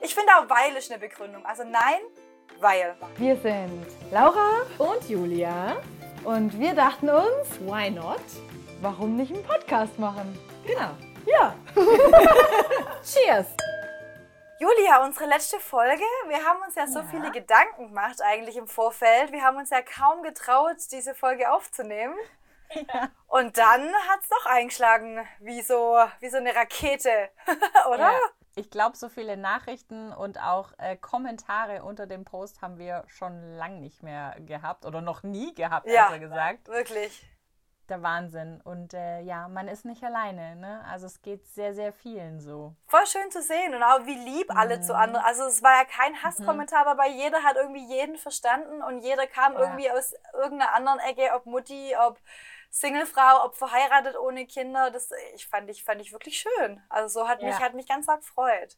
Ich finde auch weil ist eine Begründung. Also nein, weil. Wir sind Laura und Julia. Und wir dachten uns, why not? Warum nicht einen Podcast machen? Genau. Ja. Cheers. Julia, unsere letzte Folge, wir haben uns ja so ja. viele Gedanken gemacht eigentlich im Vorfeld. Wir haben uns ja kaum getraut, diese Folge aufzunehmen. Ja. Und dann hat es doch eingeschlagen, wie so, wie so eine Rakete, oder? Ja. Ich glaube, so viele Nachrichten und auch äh, Kommentare unter dem Post haben wir schon lang nicht mehr gehabt oder noch nie gehabt, ja, besser gesagt. Wirklich der Wahnsinn. Und äh, ja, man ist nicht alleine. Ne? Also es geht sehr, sehr vielen so. Voll schön zu sehen und auch wie lieb alle zu mhm. anderen. Also es war ja kein Hasskommentar mhm. dabei. Jeder hat irgendwie jeden verstanden und jeder kam ja. irgendwie aus irgendeiner anderen Ecke, ob Mutti, ob Singlefrau, ob verheiratet ohne Kinder. Das ich fand ich fand ich wirklich schön. Also so hat ja. mich hat mich ganz arg gefreut.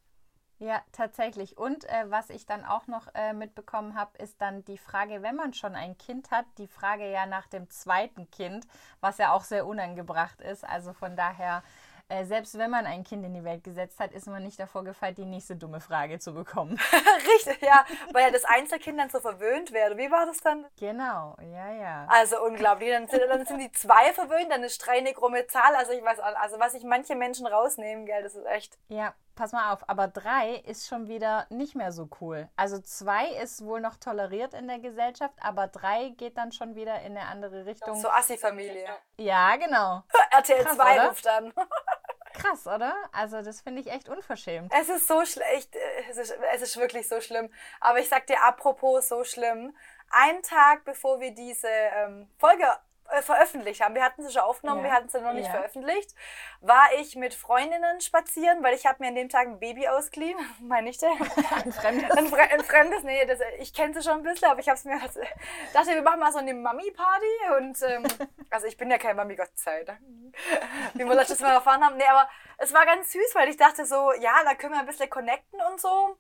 Ja, tatsächlich. Und äh, was ich dann auch noch äh, mitbekommen habe, ist dann die Frage, wenn man schon ein Kind hat, die Frage ja nach dem zweiten Kind, was ja auch sehr unangebracht ist. Also von daher äh, selbst wenn man ein Kind in die Welt gesetzt hat, ist man nicht davor gefeit, die nächste dumme Frage zu bekommen. Richtig, ja, weil ja das Einzelkind dann so verwöhnt werde. Wie war das dann? Genau, ja, ja. Also unglaublich. Dann sind, dann sind die zwei verwöhnt, dann ist drei eine krumme Zahl. Also ich weiß, also was sich manche Menschen rausnehmen, gell, das ist echt. Ja, pass mal auf, aber drei ist schon wieder nicht mehr so cool. Also zwei ist wohl noch toleriert in der Gesellschaft, aber drei geht dann schon wieder in eine andere Richtung. So Assi-Familie. Ja, genau. RTL 2 ruft dann. Krass, oder? Also das finde ich echt unverschämt. Es ist so schlecht, es ist, es ist wirklich so schlimm. Aber ich sag dir, apropos so schlimm, einen Tag bevor wir diese ähm, Folge äh, veröffentlicht haben. Wir hatten sie schon aufgenommen, ja. wir hatten sie noch nicht ja. veröffentlicht. War ich mit Freundinnen spazieren, weil ich habe mir an dem Tag ein Baby ausgeliehen. Meine ich denn? ein fremdes. Ein, Fre ein fremdes, nee, das, ich kenne sie schon ein bisschen, aber ich habe es mir also, dachte, wir machen mal so eine Mami-Party und ähm, also ich bin ja keine Mami, Gott sei Dank. Wie wir letztes Mal erfahren haben. Nee, aber es war ganz süß, weil ich dachte so, ja, da können wir ein bisschen connecten und so.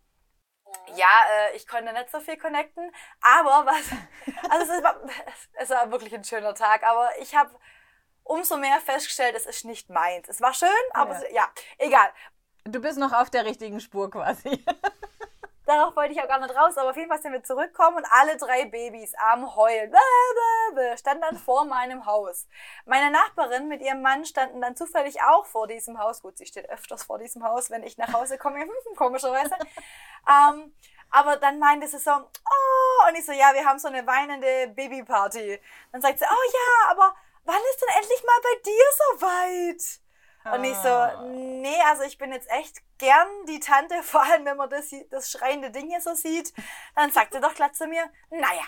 Ja, äh, ich konnte nicht so viel connecten, aber was, also es war, es war wirklich ein schöner Tag, aber ich habe umso mehr festgestellt, es ist nicht meins. Es war schön, aber ja, es, ja egal. Du bist noch auf der richtigen Spur quasi. Darauf wollte ich auch gar nicht raus, aber auf jeden Fall sind wir zurückgekommen und alle drei Babys am Heulen standen dann vor meinem Haus. Meine Nachbarin mit ihrem Mann standen dann zufällig auch vor diesem Haus. Gut, sie steht öfters vor diesem Haus, wenn ich nach Hause komme, komischerweise. ähm, aber dann meinte sie so, oh, und ich so, ja, wir haben so eine weinende Babyparty. Dann sagt sie, oh ja, aber wann ist denn endlich mal bei dir so weit? Und ich so, ah. nee, also ich bin jetzt echt gern die Tante, vor allem wenn man das, das schreiende Ding hier so sieht. Dann sagt sie doch glatt zu mir, naja,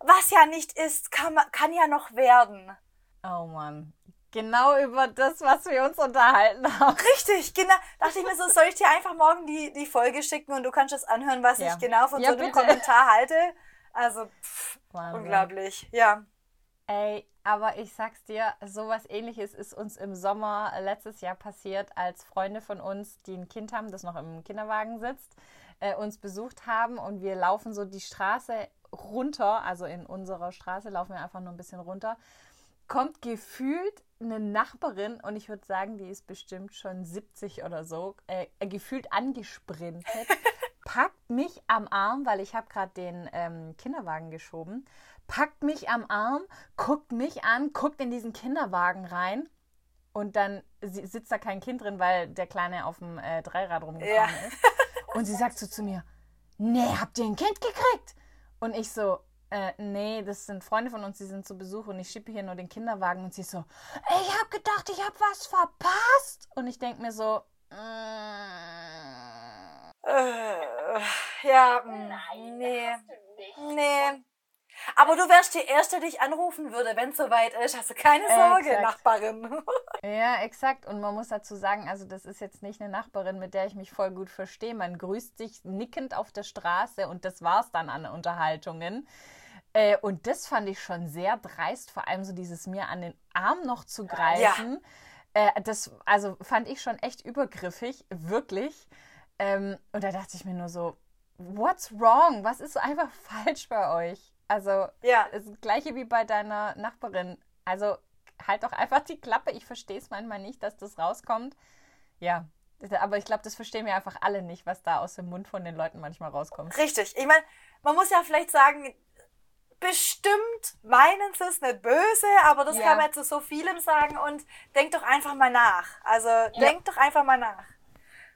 was ja nicht ist, kann, kann ja noch werden. Oh Mann. Genau über das, was wir uns unterhalten haben. Richtig, genau. Dachte ich mir so, soll ich dir einfach morgen die, die Folge schicken und du kannst es anhören, was ja. ich genau von ja, so einem bitte. Kommentar halte. Also, pff, unglaublich, ja. Ey, aber ich sag's dir, sowas ähnliches ist uns im Sommer letztes Jahr passiert, als Freunde von uns, die ein Kind haben, das noch im Kinderwagen sitzt, äh, uns besucht haben und wir laufen so die Straße runter, also in unserer Straße laufen wir einfach nur ein bisschen runter, kommt gefühlt eine Nachbarin und ich würde sagen, die ist bestimmt schon 70 oder so, äh, gefühlt angesprintet, packt mich am Arm, weil ich habe gerade den ähm, Kinderwagen geschoben packt mich am Arm, guckt mich an, guckt in diesen Kinderwagen rein und dann sitzt da kein Kind drin, weil der Kleine auf dem äh, Dreirad rumgekommen ja. ist. Und sie sagt so zu mir, nee, habt ihr ein Kind gekriegt? Und ich so, äh, nee, das sind Freunde von uns, die sind zu Besuch und ich schippe hier nur den Kinderwagen und sie so, ich hab gedacht, ich hab was verpasst. Und ich denk mir so, mm. Äh, ja, Nein, nee, nee. Aber du wärst die Erste, die ich anrufen würde, wenn es soweit ist. Hast du keine Sorge, exakt. Nachbarin. ja, exakt. Und man muss dazu sagen, also das ist jetzt nicht eine Nachbarin, mit der ich mich voll gut verstehe. Man grüßt sich nickend auf der Straße und das war's dann an Unterhaltungen. Äh, und das fand ich schon sehr dreist, vor allem so dieses mir an den Arm noch zu greifen. Ja. Äh, das also fand ich schon echt übergriffig, wirklich. Ähm, und da dachte ich mir nur so, what's wrong? Was ist einfach falsch bei euch? Also, ja. das gleiche wie bei deiner Nachbarin. Also, halt doch einfach die Klappe. Ich verstehe es manchmal nicht, dass das rauskommt. Ja, Aber ich glaube, das verstehen wir einfach alle nicht, was da aus dem Mund von den Leuten manchmal rauskommt. Richtig. Ich meine, man muss ja vielleicht sagen, bestimmt meinen sie es nicht böse, aber das Ja. kann man jetzt zu so vielem sagen und denkt doch einfach mal nach. Also denkt doch einfach mal nach.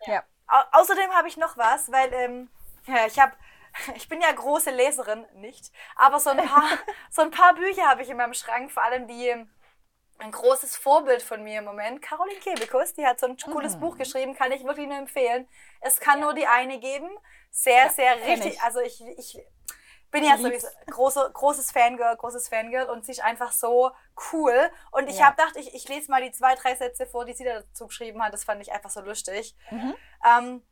Ja. Au außerdem habe ich noch was, weil ähm, ja, ich habe, ich bin ja große Leserin, nicht, aber so ein paar, so ein paar Bücher habe ich in meinem Schrank, vor allem die ähm, ein großes Vorbild von mir im Moment, Caroline Kebekus, die hat so ein cooles Buch geschrieben, kann ich wirklich nur empfehlen. Es kann nur die eine geben, sehr, sehr kenn richtig, ich. also ich, ich bin ja sowieso große, großes Fangirl, großes Fangirl und sie ist einfach so cool. Und ich Ja. habe gedacht, ich, ich lese mal die zwei, drei Sätze vor, die sie dazu geschrieben hat. Das fand ich einfach so lustig. Mhm. Ähm,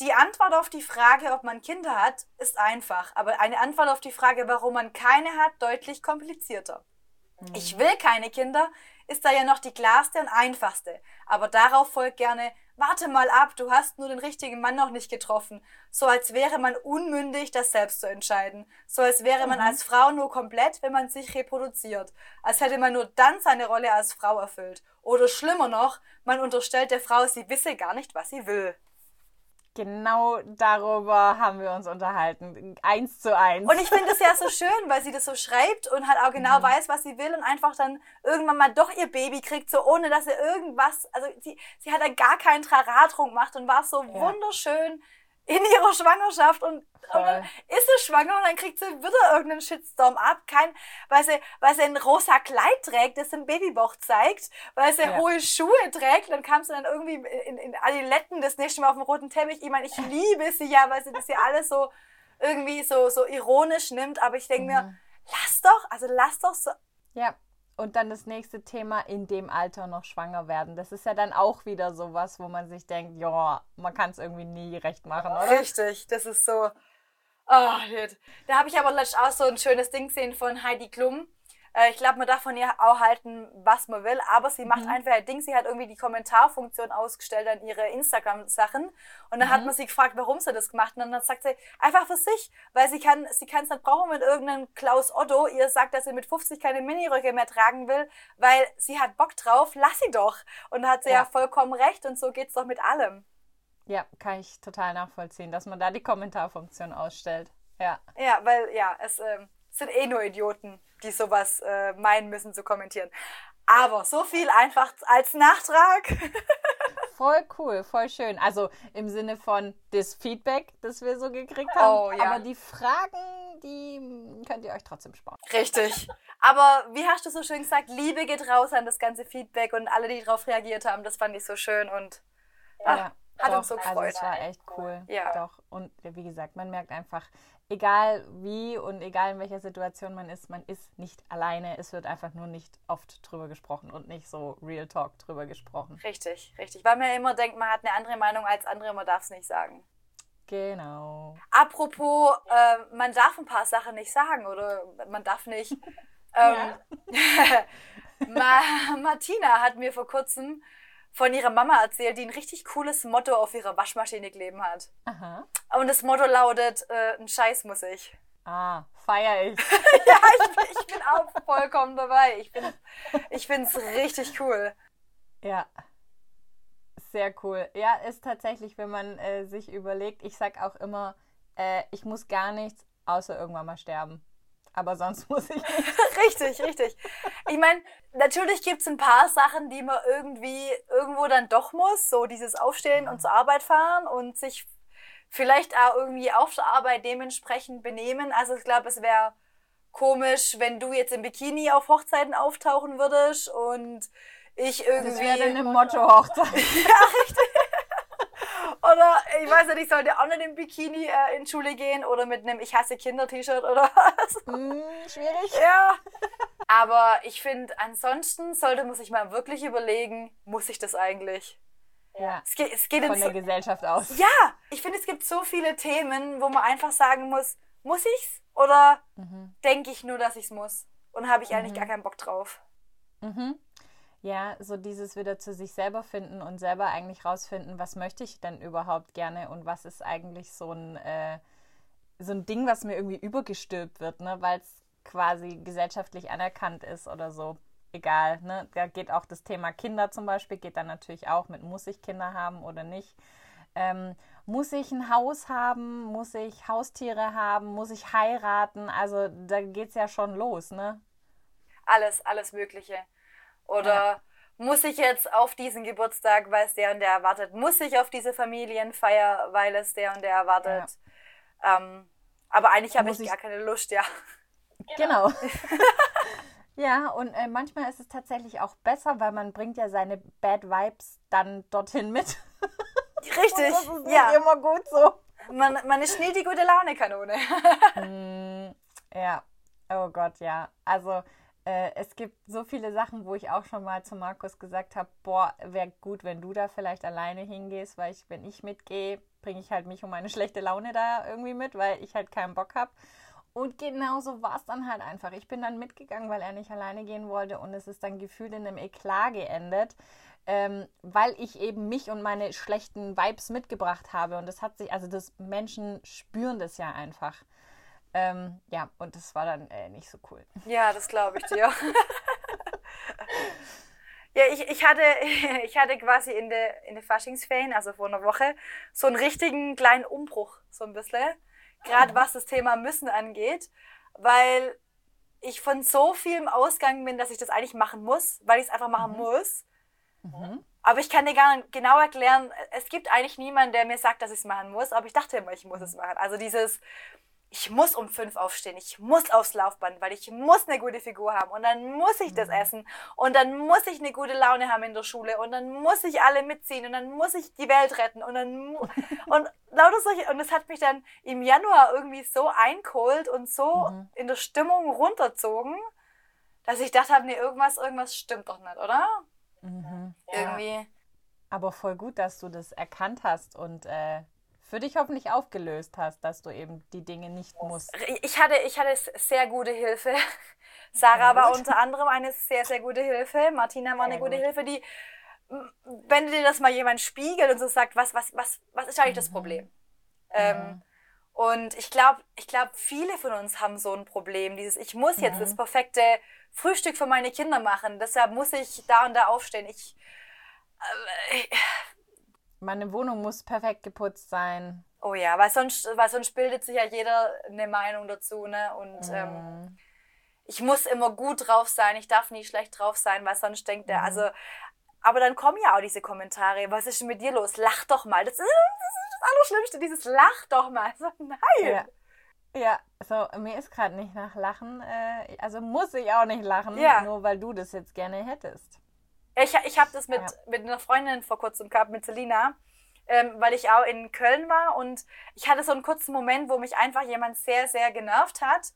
die Antwort auf die Frage, ob man Kinder hat, ist einfach. Aber eine Antwort auf die Frage, warum man keine hat, deutlich komplizierter. Mhm. Ich will keine Kinder, ist da ja noch die klarste und einfachste. Aber darauf folgt gerne, warte mal ab, du hast nur den richtigen Mann noch nicht getroffen. So als wäre man unmündig, das selbst zu entscheiden. So als wäre man als Frau nur komplett, wenn man sich reproduziert. Als hätte man nur dann seine Rolle als Frau erfüllt. Oder schlimmer noch, man unterstellt der Frau, sie wisse gar nicht, was sie will. Genau darüber haben wir uns unterhalten. Eins zu eins. Und ich finde das ja so schön, weil sie das so schreibt und halt auch genau Mhm. weiß, was sie will und einfach dann irgendwann mal doch ihr Baby kriegt, so ohne dass sie irgendwas, also sie, sie hat da gar keinen Traratrunk gemacht und war so wunderschön in ihrer Schwangerschaft und, und dann ist sie schwanger und dann kriegt sie wieder irgendeinen Shitstorm ab, kein, weil sie, weil sie ein rosa Kleid trägt, das den Babybauch zeigt, weil sie Ja. hohe Schuhe trägt, dann kam sie dann irgendwie in, in Adiletten das nächste Mal auf dem roten Teppich. Ich meine, ich liebe sie ja, weil sie das ja alles so irgendwie so, so ironisch nimmt, aber ich denke mir, lass doch, also lass doch so. Ja, und dann das nächste Thema, in dem Alter noch schwanger werden. Das ist ja dann auch wieder sowas, wo man sich denkt, ja, man kann es irgendwie nie recht machen, oder? Richtig, das ist so. Oh. Da habe ich aber letztens auch so ein schönes Ding gesehen von Heidi Klum. Äh, Ich glaube, man darf von ihr auch halten, was man will, aber sie macht einfach ein Ding. Sie hat irgendwie die Kommentarfunktion ausgestellt an ihre Instagram-Sachen. Und dann hat man sie gefragt, warum sie das gemacht hat. Und dann sagt sie, einfach für sich, weil sie kann sie kann es nicht brauchen, wenn irgendein Klaus Otto ihr sagt, dass sie mit 50 keine Miniröcke mehr tragen will, weil sie hat Bock drauf, lass sie doch. Und da hat sie ja, Ja. vollkommen recht und so geht's doch mit allem. Ja, kann ich total nachvollziehen, dass man da die Kommentarfunktion ausstellt. Ja. Ja, weil ja, es ähm, sind eh nur Idioten, die sowas äh, meinen müssen zu kommentieren. Aber so viel einfach als Nachtrag. Voll cool, voll schön. Also im Sinne von das Feedback, das wir so gekriegt haben. Oh, ja. Aber die Fragen, die könnt ihr euch trotzdem sparen. Richtig. Aber wie hast du so schön gesagt, Liebe geht raus an das ganze Feedback und alle, die darauf reagiert haben, das fand ich so schön und ah, ja, hat doch, uns so Also gefreut. es war echt cool. Ja. Doch. Und wie gesagt, man merkt einfach, egal wie und egal in welcher Situation man ist, man ist nicht alleine. Es wird einfach nur nicht oft drüber gesprochen und nicht so Real Talk drüber gesprochen. Richtig, richtig. Weil man ja immer denkt, man hat eine andere Meinung als andere, man darf es nicht sagen. Genau. Apropos, äh, man darf ein paar Sachen nicht sagen oder man darf nicht. Ähm, Ma Martina hat mir vor kurzem von ihrer Mama erzählt, die ein richtig cooles Motto auf ihrer Waschmaschine kleben hat. Aha. Und das Motto lautet, äh, ein Scheiß muss ich. Ah, feier ich. ja, ich bin, ich bin auch vollkommen dabei. Ich, bin, ich finde es richtig cool. Ja. Sehr cool. Ja, ist tatsächlich, wenn man äh, sich überlegt, ich sag auch immer, äh, ich muss gar nichts, außer irgendwann mal sterben. Aber sonst muss ich nicht. Richtig, richtig. Ich meine, natürlich gibt es ein paar Sachen, die man irgendwie irgendwo dann doch muss. So dieses Aufstehen und zur Arbeit fahren und sich vielleicht auch irgendwie auf der Arbeit dementsprechend benehmen. Also ich glaube, es wäre komisch, wenn du jetzt im Bikini auf Hochzeiten auftauchen würdest und ich irgendwie... Das wäre dann eine Motto-Hochzeit. Oder ich weiß nicht, ich sollte auch nicht im Bikini äh, in Schule gehen oder mit einem Ich hasse Kinder-T-Shirt oder was. hm, schwierig. Ja. Aber ich finde, ansonsten sollte man sich mal wirklich überlegen, muss ich das eigentlich? Ja. Es geht, es geht Von in der so, Gesellschaft aus. Ja, ich finde, es gibt so viele Themen, wo man einfach sagen muss, muss ich's oder Mhm. denke ich nur, dass ich's muss? Und habe ich eigentlich gar keinen Bock drauf. Mhm. Ja, so dieses wieder zu sich selber finden und selber eigentlich rausfinden, was möchte ich denn überhaupt gerne und was ist eigentlich so ein, äh, so ein Ding, was mir irgendwie übergestülpt wird, ne? weil es quasi gesellschaftlich anerkannt ist oder so. egal. Ne? Da geht auch das Thema Kinder zum Beispiel, geht dann natürlich auch mit, muss ich Kinder haben oder nicht. Ähm, muss ich ein Haus haben? Muss ich Haustiere haben? Muss ich heiraten? Also da geht es ja schon los, ne? Alles, alles Mögliche. Oder Ja. muss ich jetzt auf diesen Geburtstag, weil es der und der erwartet? Muss ich auf diese Familienfeier, weil es der und der erwartet? Ähm, aber eigentlich habe ich ich- gar keine Lust, ja. Genau. ja, und äh, manchmal ist es tatsächlich auch besser, weil man bringt ja seine Bad Vibes dann dorthin mit. Richtig, das ist ja. immer gut so. Man, man ist nie die gute Laune-Kanone. Mm, ja, oh Gott, ja. Also äh, es gibt so viele Sachen, wo ich auch schon mal zu Markus gesagt habe, boah, wäre gut, wenn du da vielleicht alleine hingehst, weil ich, wenn ich mitgehe, bringe ich halt mich und meine schlechte Laune da irgendwie mit, weil ich halt keinen Bock habe. Und genauso war es dann halt einfach. Ich bin dann mitgegangen, weil er nicht alleine gehen wollte und es ist dann gefühlt in einem Eklat geendet, ähm, weil ich eben mich und meine schlechten Vibes mitgebracht habe. Und das hat sich, also das Menschen spüren das ja einfach. Ähm, ja, und das war dann äh, nicht so cool. Ja, das glaube ich dir. ja, ich, ich, hatte, ich hatte quasi in der in der Faschingsferien, also vor einer Woche, so einen richtigen kleinen Umbruch, so ein bisschen. Gerade was das Thema Müssen angeht, weil ich von so vielem ausgegangen bin, dass ich das eigentlich machen muss, weil ich es einfach machen muss. Aber ich kann dir gar nicht genau erklären, es gibt eigentlich niemanden, der mir sagt, dass ich es machen muss, aber ich dachte immer, ich muss es machen. Also dieses, ich muss um fünf aufstehen, ich muss aufs Laufband, weil ich muss eine gute Figur haben. Und dann muss ich das essen. Und dann muss ich eine gute Laune haben in der Schule. Und dann muss ich alle mitziehen. Und dann muss ich die Welt retten. Und dann und lauter solche und das hat mich dann im Januar irgendwie so eingeholt und so in der Stimmung runterzogen, dass ich dachte, nee, irgendwas irgendwas stimmt doch nicht, oder? Irgendwie. Aber voll gut, dass du das erkannt hast und äh, für dich hoffentlich aufgelöst hast, dass du eben die Dinge nicht musst. Ich hatte, ich hatte sehr gute Hilfe. Sarah war unter anderem eine sehr, sehr gute Hilfe. Martina war eine Sehr gute gut. Hilfe, die, wenn dir das mal jemand spiegelt und so sagt, was, was, was, was ist eigentlich das Problem? Ähm, und ich glaube, ich glaube, viele von uns haben so ein Problem. Dieses, ich muss jetzt das perfekte Frühstück für meine Kinder machen. Deshalb muss ich da und da aufstehen. Ich, äh, Meine Wohnung muss perfekt geputzt sein. oh ja, weil sonst, weil sonst bildet sich ja jeder eine Meinung dazu, ne? Und Mhm. ähm, ich muss immer gut drauf sein, ich darf nie schlecht drauf sein, weil sonst denkt er, also, aber dann kommen ja auch diese Kommentare, was ist denn mit dir los? Lach doch mal. Das ist das, ist das Allerschlimmste, dieses Lach doch mal. So, nein. Ja. Ja, so, mir ist gerade nicht nach Lachen. Äh, also muss ich auch nicht lachen, Ja. nur weil du das jetzt gerne hättest. Ich, ich habe das mit, Ja. mit einer Freundin vor kurzem gehabt, mit Selina, ähm, weil ich auch in Köln war und ich hatte so einen kurzen Moment, wo mich einfach jemand sehr, sehr genervt hat.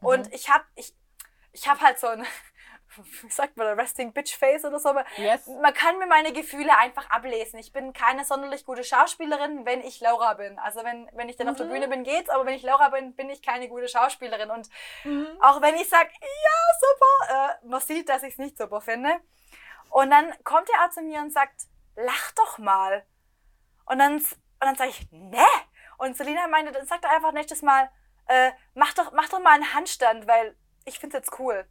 Und Mhm. ich habe ich, ich hab halt so ein, wie sagt man, Resting Bitch Face oder so. aber Yes. Man kann mir meine Gefühle einfach ablesen. Ich bin keine sonderlich gute Schauspielerin, wenn ich Laura bin. Also wenn, wenn ich dann auf der Mhm. Bühne bin, geht's, aber wenn ich Laura bin, bin ich keine gute Schauspielerin. Und auch wenn ich sage, ja, super, äh, man sieht, dass ich es nicht super finde. Und dann kommt er auch zu mir und sagt, lach doch mal. Und dann, und dann sage ich, ne. Und Selina meinte, dann sagt er einfach nächstes Mal, äh, mach, doch, mach doch mal einen Handstand, weil ich finde es jetzt cool.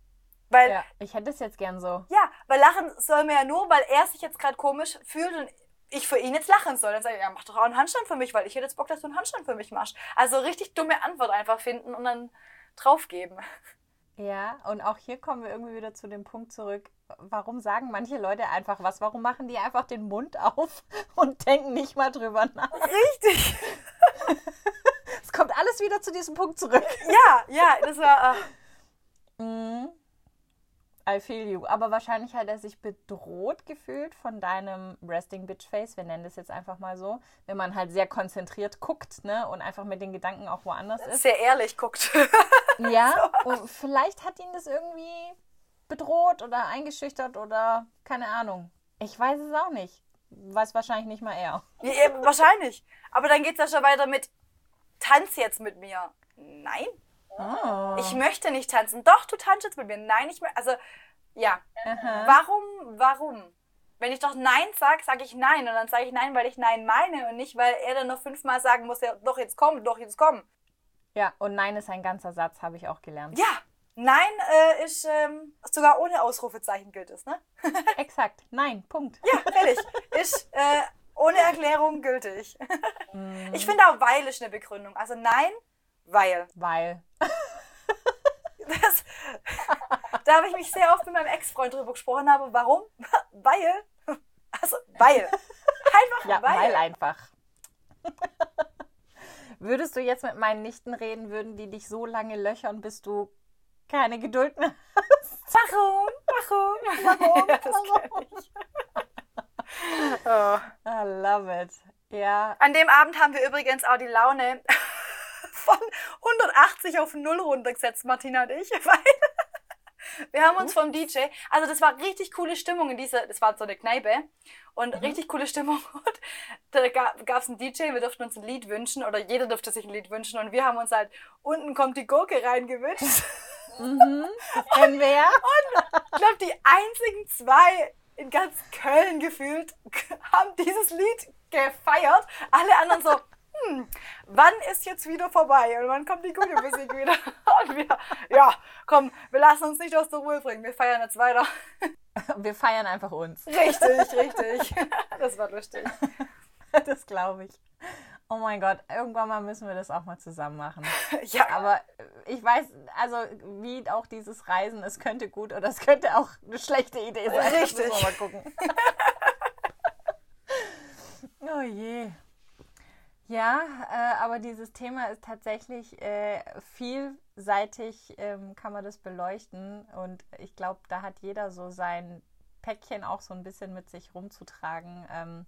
Weil, ja. Ja, ich hätte es jetzt gern so. weil lachen soll mir ja nur, weil er sich jetzt gerade komisch fühlt und ich für ihn jetzt lachen soll. Dann sage ich, ja, mach doch auch einen Handstand für mich, weil ich hätte jetzt Bock, dass du einen Handstand für mich machst. Also richtig dumme Antwort einfach finden und dann draufgeben. Ja, und auch hier kommen wir irgendwie wieder zu dem Punkt zurück. Warum sagen manche Leute einfach was? Warum machen die einfach den Mund auf und denken nicht mal drüber nach? Richtig. Es kommt alles wieder zu diesem Punkt zurück. Ja, ja, das war. Äh. I feel you. Aber wahrscheinlich hat er sich bedroht gefühlt von deinem Resting Bitch Face. Wir nennen das jetzt einfach mal so. Wenn man halt sehr konzentriert guckt, ne? Und einfach mit den Gedanken auch woanders ist. sehr ehrlich guckt. Ja, und vielleicht hat ihn das irgendwie bedroht oder eingeschüchtert oder keine Ahnung. Ich weiß es auch nicht. Weiß wahrscheinlich nicht mal er. Ja, eben, wahrscheinlich. Aber dann geht es ja schon weiter mit Tanz jetzt mit mir. Nein, Oh. ich möchte nicht tanzen. Doch, du tanzt jetzt mit mir. Nein, ich möchte. Also, ja. Aha. Warum, warum? Wenn ich doch Nein sage, sage ich Nein. Und dann sage ich Nein, weil ich Nein meine und nicht, weil er dann noch fünfmal sagen muss, ja, doch jetzt komm, doch jetzt komm. Ja, und nein ist ein ganzer Satz, habe ich auch gelernt. Ja, Nein äh, ist ähm, sogar ohne Ausrufezeichen gilt es, ne? Exakt. Nein, Punkt. Ja, fertig. ist äh, ohne Erklärung gültig. Mm, Ich finde auch weil ist eine Begründung. Also nein, weil. Weil. Das, da habe ich mich sehr oft mit meinem Ex-Freund drüber gesprochen habe. Warum? Weil. Also weil. Einfach Ja, weil. weil einfach. Würdest du jetzt mit meinen Nichten reden, würden die dich so lange löchern, bis du keine Geduld mehr Warum? Warum? Warum? ja, das kenn ich. oh. I love it. Ja, An dem Abend haben wir übrigens auch die Laune von 180 auf 0 runtergesetzt, Martina und ich, weil wir haben uns vom DJ, also das war richtig coole Stimmung in dieser, das war so eine Kneipe und richtig coole Stimmung und da gab es einen DJ, wir durften uns ein Lied wünschen oder jeder durfte sich ein Lied wünschen und wir haben uns halt, unten kommt die Gurke reingewünscht. kennen wir ja. Ich glaube, die einzigen zwei in ganz Köln gefühlt haben dieses Lied gefeiert. Alle anderen so, hm, wann ist jetzt wieder vorbei? Und wann kommt die gute Musik wieder? Und wir, ja, komm, wir lassen uns nicht aus der Ruhe bringen. Wir feiern jetzt weiter. Wir feiern einfach uns. Richtig, richtig. Das war lustig. Das glaube ich. Oh mein Gott, irgendwann mal müssen wir das auch mal zusammen machen. Ja, Aber ich weiß, also wie auch dieses Reisen, es könnte gut oder es könnte auch eine schlechte Idee sein. Das Richtig. müssen wir mal gucken. oh je. Ja, äh, aber dieses Thema ist tatsächlich äh, vielseitig, ähm, kann man das beleuchten. Und ich glaube, da hat jeder so sein Päckchen auch so ein bisschen mit sich rumzutragen. Ähm,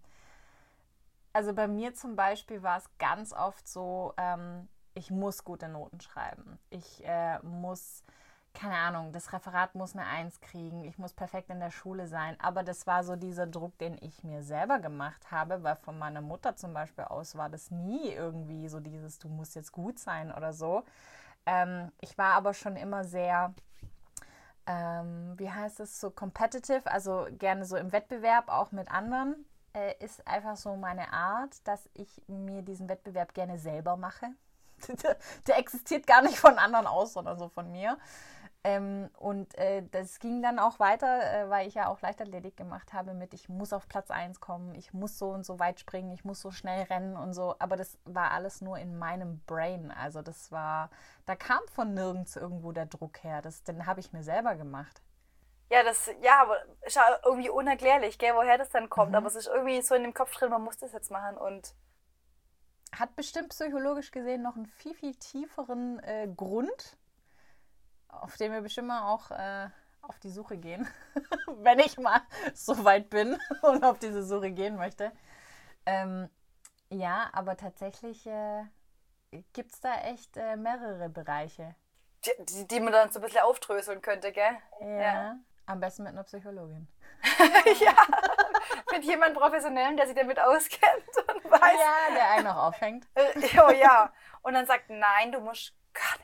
also bei mir zum Beispiel war es ganz oft so, ähm, ich muss gute Noten schreiben. Ich äh, muss, keine Ahnung, das Referat muss eine Eins kriegen. Ich muss perfekt in der Schule sein. Aber das war so dieser Druck, den ich mir selber gemacht habe, weil von meiner Mutter zum Beispiel aus war das nie irgendwie so dieses, du musst jetzt gut sein oder so. Ähm, ich war aber schon immer sehr, ähm, wie heißt es, so competitive, also gerne so im Wettbewerb auch mit anderen äh, ist einfach so meine Art, dass ich mir diesen Wettbewerb gerne selber mache. der, der existiert gar nicht von anderen aus, sondern so von mir. Ähm, und äh, das ging dann auch weiter, äh, weil ich ja auch Leichtathletik gemacht habe mit, ich muss auf Platz 1 kommen, ich muss so und so weit springen, ich muss so schnell rennen und so. Aber das war alles nur in meinem Brain. Also das war, da kam von nirgends irgendwo der Druck her. Das, den habe ich mir selber gemacht. ja, das, ja, aber ist ja irgendwie unerklärlich, gell, woher das dann kommt. Aber es ist irgendwie so in dem Kopf drin, man muss das jetzt machen und hat bestimmt psychologisch gesehen noch einen viel, viel tieferen äh, Grund, auf den wir bestimmt mal auch äh, auf die Suche gehen, wenn ich mal so weit bin und auf diese Suche gehen möchte. Ähm, ja, aber tatsächlich äh, gibt es da echt äh, mehrere Bereiche. die, die, die man dann so ein bisschen aufdröseln könnte, gell? Ja. Am besten mit einer Psychologin. ja, mit jemandem Professionellen, der sich damit auskennt und weiß, Ja, der einen noch aufhängt. äh, oh ja, und dann sagt, nein, du musst gar.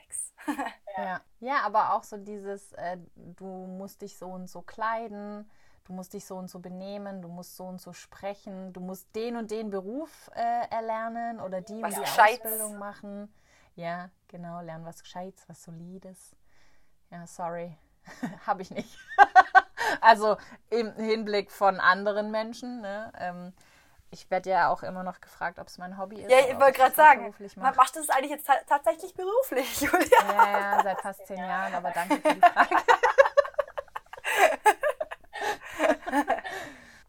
Ja. ja, aber auch so dieses, äh, du musst dich so und so kleiden, du musst dich so und so benehmen, du musst so und so sprechen, du musst den und den Beruf äh, erlernen oder die Was und die Gescheites. Ausbildung machen. Ja, genau, lernen was Gescheites, was Solides. Ja, sorry, habe ich nicht. also im Hinblick von anderen Menschen. Ne? Ähm, ich werde ja auch immer noch gefragt, ob es mein Hobby ist. Ja, ich wollte gerade sagen, man macht das eigentlich jetzt ta tatsächlich beruflich, Julia. Ja, ja, seit fast zehn Jahren, aber danke für die Frage.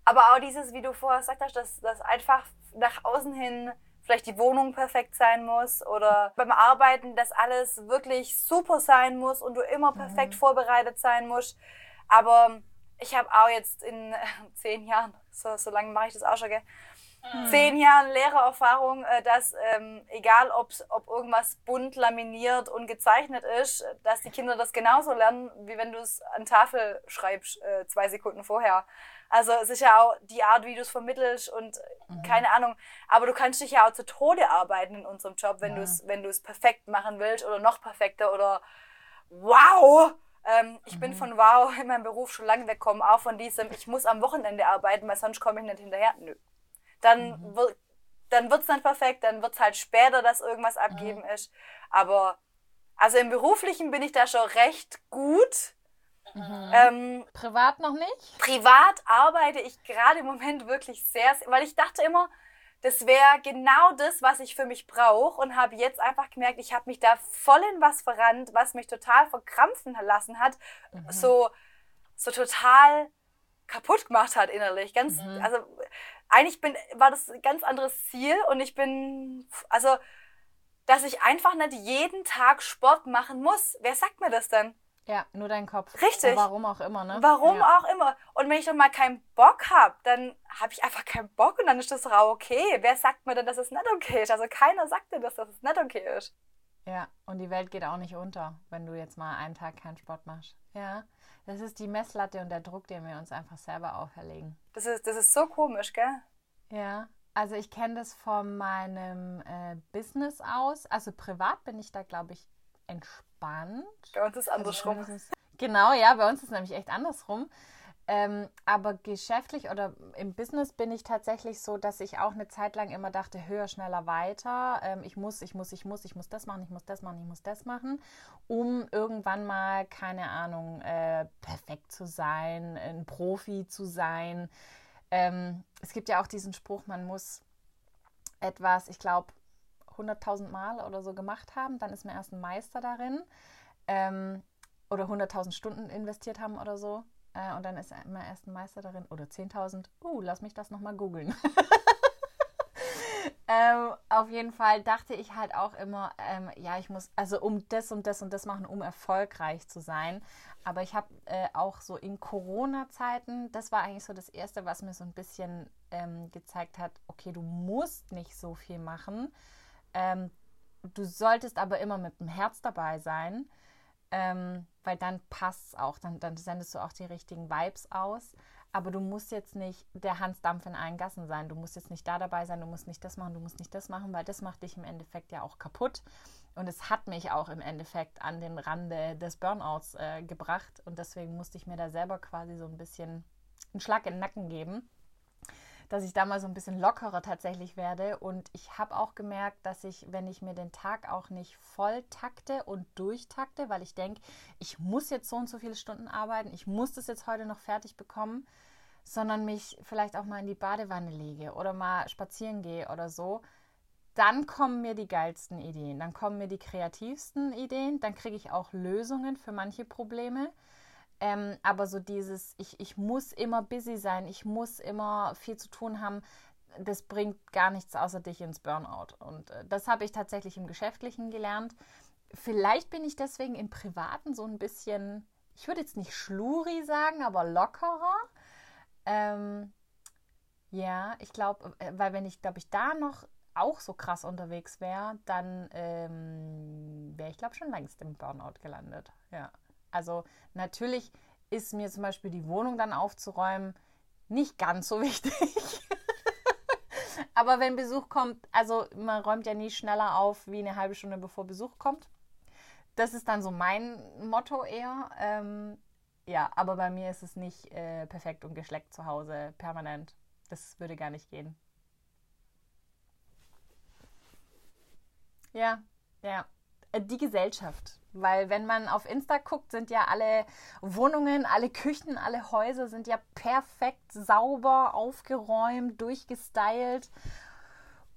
Aber auch dieses, wie du vorher gesagt hast, dass, dass einfach nach außen hin vielleicht die Wohnung perfekt sein muss oder beim Arbeiten, dass alles wirklich super sein muss und du immer perfekt vorbereitet sein musst. Aber ich habe auch jetzt in zehn Jahren, so, so lange mache ich das auch schon, gell? Zehn Jahren Lehrererfahrung, äh, dass ähm, egal ob's, ob irgendwas bunt laminiert und gezeichnet ist, dass die Kinder das genauso lernen, wie wenn du es an Tafel schreibst, äh, zwei Sekunden vorher. Also es ist ja auch die Art, wie du es vermittelst und äh, keine Ahnung. Aber du kannst dich ja auch zu Tode arbeiten in unserem Job, wenn du es wenn du es perfekt machen willst oder noch perfekter oder wow. Ähm, ich bin von wow in meinem Beruf schon lange weggekommen, auch von diesem, ich muss am Wochenende arbeiten, weil sonst komme ich nicht hinterher. Nö. Dann wird dann wird's dann perfekt, dann wird's halt später, dass irgendwas abgeben ist. Aber Also im Beruflichen bin ich da schon recht gut. Mhm. Ähm, Privat noch nicht? privat arbeite ich gerade im Moment wirklich sehr, sehr weil ich dachte immer, das wäre genau das, was ich für mich brauche und habe jetzt einfach gemerkt, ich habe mich da voll in was verrannt, was mich total verkrampfen lassen hat, so, so total kaputt gemacht hat innerlich. Ganz, also eigentlich bin, war das ein ganz anderes Ziel und ich bin, also, dass ich einfach nicht jeden Tag Sport machen muss. Wer sagt mir das denn? Ja, nur dein Kopf. Richtig. Und warum auch immer, ne? Warum ja. auch immer. Und wenn ich dann mal keinen Bock habe, dann habe ich einfach keinen Bock und dann ist das auch okay. Wer sagt mir denn, dass es nicht okay ist? Also keiner sagt dir, dass das nicht okay ist. Ja, und die Welt geht auch nicht unter, wenn du jetzt mal einen Tag keinen Sport machst. Ja, das ist die Messlatte und der Druck, den wir uns einfach selber auferlegen. Das ist, das ist so komisch, gell? Ja, also ich kenne das von meinem äh, Business aus. Also privat bin ich da, glaube ich, entspannt. Bei uns ist andersrum. Also zumindest- Genau, ja, bei uns ist es nämlich echt andersrum. Ähm, aber geschäftlich oder im Business bin ich tatsächlich so, dass ich auch eine Zeit lang immer dachte, höher, schneller, weiter. Ähm, ich muss, ich muss, ich muss, ich muss das machen, ich muss das machen, ich muss das machen, um irgendwann mal, keine Ahnung, äh, perfekt zu sein, ein Profi zu sein. Ähm, es gibt ja auch diesen Spruch, man muss etwas, ich glaube, 100.000 Mal oder so gemacht haben, dann ist man erst ein Meister darin. Ähm, oder 100.000 Stunden investiert haben oder so. Äh, und dann ist man erst ein Meister darin. Oder 10.000. Uh, lass mich das nochmal googeln. ähm, auf jeden Fall dachte ich halt auch immer, ähm, ja, ich muss, also um das und das und das machen, um erfolgreich zu sein. Aber ich habe äh, auch so in Corona-Zeiten, das war eigentlich so das Erste, was mir so ein bisschen ähm, gezeigt hat, okay, du musst nicht so viel machen. Ähm, du solltest aber immer mit dem Herz dabei sein, ähm, weil dann passt es auch, dann, dann sendest du auch die richtigen Vibes aus. Aber du musst jetzt nicht der Hans Dampf in allen Gassen sein. Du musst jetzt nicht da dabei sein, du musst nicht das machen, du musst nicht das machen, weil das macht dich im Endeffekt ja auch kaputt. Und es hat mich auch im Endeffekt an den Rande des Burnouts äh, gebracht. Und deswegen musste ich mir da selber quasi so ein bisschen einen Schlag in den Nacken geben dass ich da mal so ein bisschen lockerer tatsächlich werde. Und ich habe auch gemerkt, dass ich, wenn ich mir den Tag auch nicht voll takte und durchtakte, weil ich denke, ich muss jetzt so und so viele Stunden arbeiten, ich muss das jetzt heute noch fertig bekommen, sondern mich vielleicht auch mal in die Badewanne lege oder mal spazieren gehe oder so, dann kommen mir die geilsten Ideen, dann kommen mir die kreativsten Ideen, dann kriege ich auch Lösungen für manche Probleme. Ähm, aber so dieses, ich, ich muss immer busy sein, ich muss immer viel zu tun haben, das bringt gar nichts außer dich ins Burnout. Und äh, das habe ich tatsächlich im Geschäftlichen gelernt. Vielleicht bin ich deswegen im Privaten so ein bisschen, ich würde jetzt nicht schluri sagen, aber lockerer. Ähm, ja, ich glaube, weil wenn ich, glaube ich, da noch auch so krass unterwegs wäre, dann ähm, wäre ich, glaube schon längst im Burnout gelandet. Ja. Also natürlich ist mir zum Beispiel die Wohnung dann aufzuräumen nicht ganz so wichtig. Aber wenn Besuch kommt, also man räumt ja nie schneller auf wie eine halbe Stunde bevor Besuch kommt. Das ist dann so mein Motto eher. Ähm, ja, aber bei mir ist es nicht äh, perfekt und geschleckt zu Hause permanent. Das würde gar nicht gehen. Ja, ja. Äh, Die Gesellschaft. Weil wenn man auf Insta guckt, sind ja alle Wohnungen, alle Küchen, alle Häuser sind ja perfekt sauber, aufgeräumt, durchgestylt.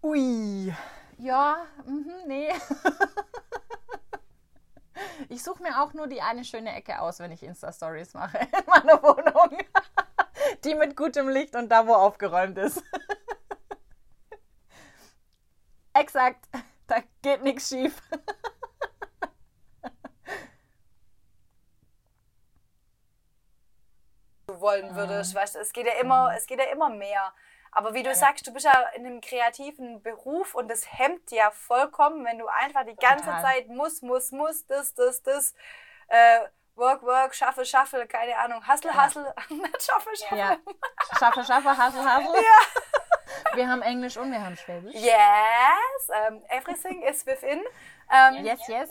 Ui. Ja, mhm, nee. Ich suche mir auch nur die eine schöne Ecke aus, wenn ich Insta-Stories mache in meiner Wohnung. Die mit gutem Licht und da, wo aufgeräumt ist. Exakt. Da geht nichts schief. du wollen würdest. Weißt du, es geht ja immer, es geht ja immer mehr. Aber wie du sagst, du bist ja in einem kreativen Beruf und das hemmt ja vollkommen, wenn du einfach die ganze Total. Zeit muss, muss, muss, das, das, das, äh, Work, Work, Shuffle, Shuffle, keine Ahnung, Hustle, Hustle, nicht Shuffle, Shuffle. Ja. Schaffe, schaffe, hassel, hassel. Ja. Wir haben Englisch und wir haben Schwäbisch. Yes, um, everything is within. Ähm, Yes, yes.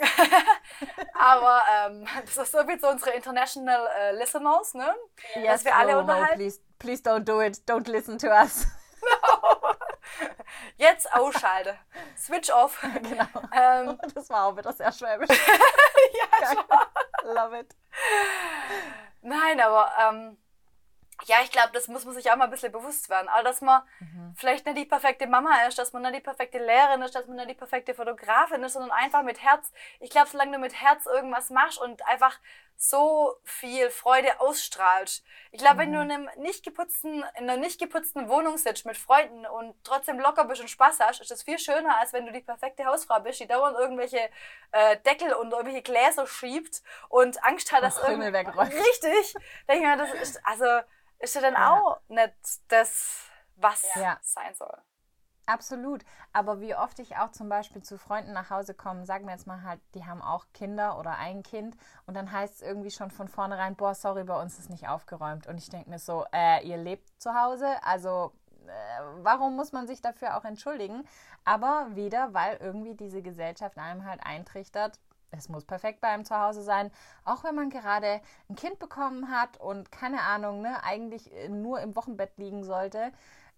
Aber ähm, das ist so viel zu unsere international äh, listeners, ne? yes Dass wir alle no, no, unterhalten. please, please don't do it. Don't listen to us. Jetzt ausschalte. Switch off. Genau. Ähm, Das war auch wieder sehr schwäbisch. ja, schon. Love it. Nein, aber ähm, ja, ich glaube, das muss man sich auch mal ein bisschen bewusst werden. Aber dass man vielleicht nicht die perfekte Mama ist, dass man nicht die perfekte Lehrerin ist, dass man nicht die perfekte Fotografin ist, sondern einfach mit Herz. Ich glaube, solange du mit Herz irgendwas machst und einfach so viel Freude ausstrahlst. Ich glaube, wenn du in, einem nicht geputzten, in einer nicht geputzten Wohnung sitzt mit Freunden und trotzdem locker bist und Spaß hast, ist das viel schöner, als wenn du die perfekte Hausfrau bist, die dauernd irgendwelche äh, Deckel und irgendwelche Gläser schiebt und Angst hat, dass Und Krümel irgend- wegräumt. Richtig. Denke ich mir, das ist, also, ist ja dann Ja. auch nicht das, was Ja. sein soll. Absolut. Aber wie oft ich auch zum Beispiel zu Freunden nach Hause komme, sagen wir jetzt mal halt, die haben auch Kinder oder ein Kind und dann heißt es irgendwie schon von vornherein, boah, sorry, bei uns ist nicht aufgeräumt. Und ich denke mir so, äh, ihr lebt zu Hause, also äh, warum muss man sich dafür auch entschuldigen? Aber wieder, weil irgendwie diese Gesellschaft einem halt eintrichtert, es muss perfekt bei einem zu Hause sein, auch wenn man gerade ein Kind bekommen hat und keine Ahnung, ne, eigentlich äh, nur im Wochenbett liegen sollte.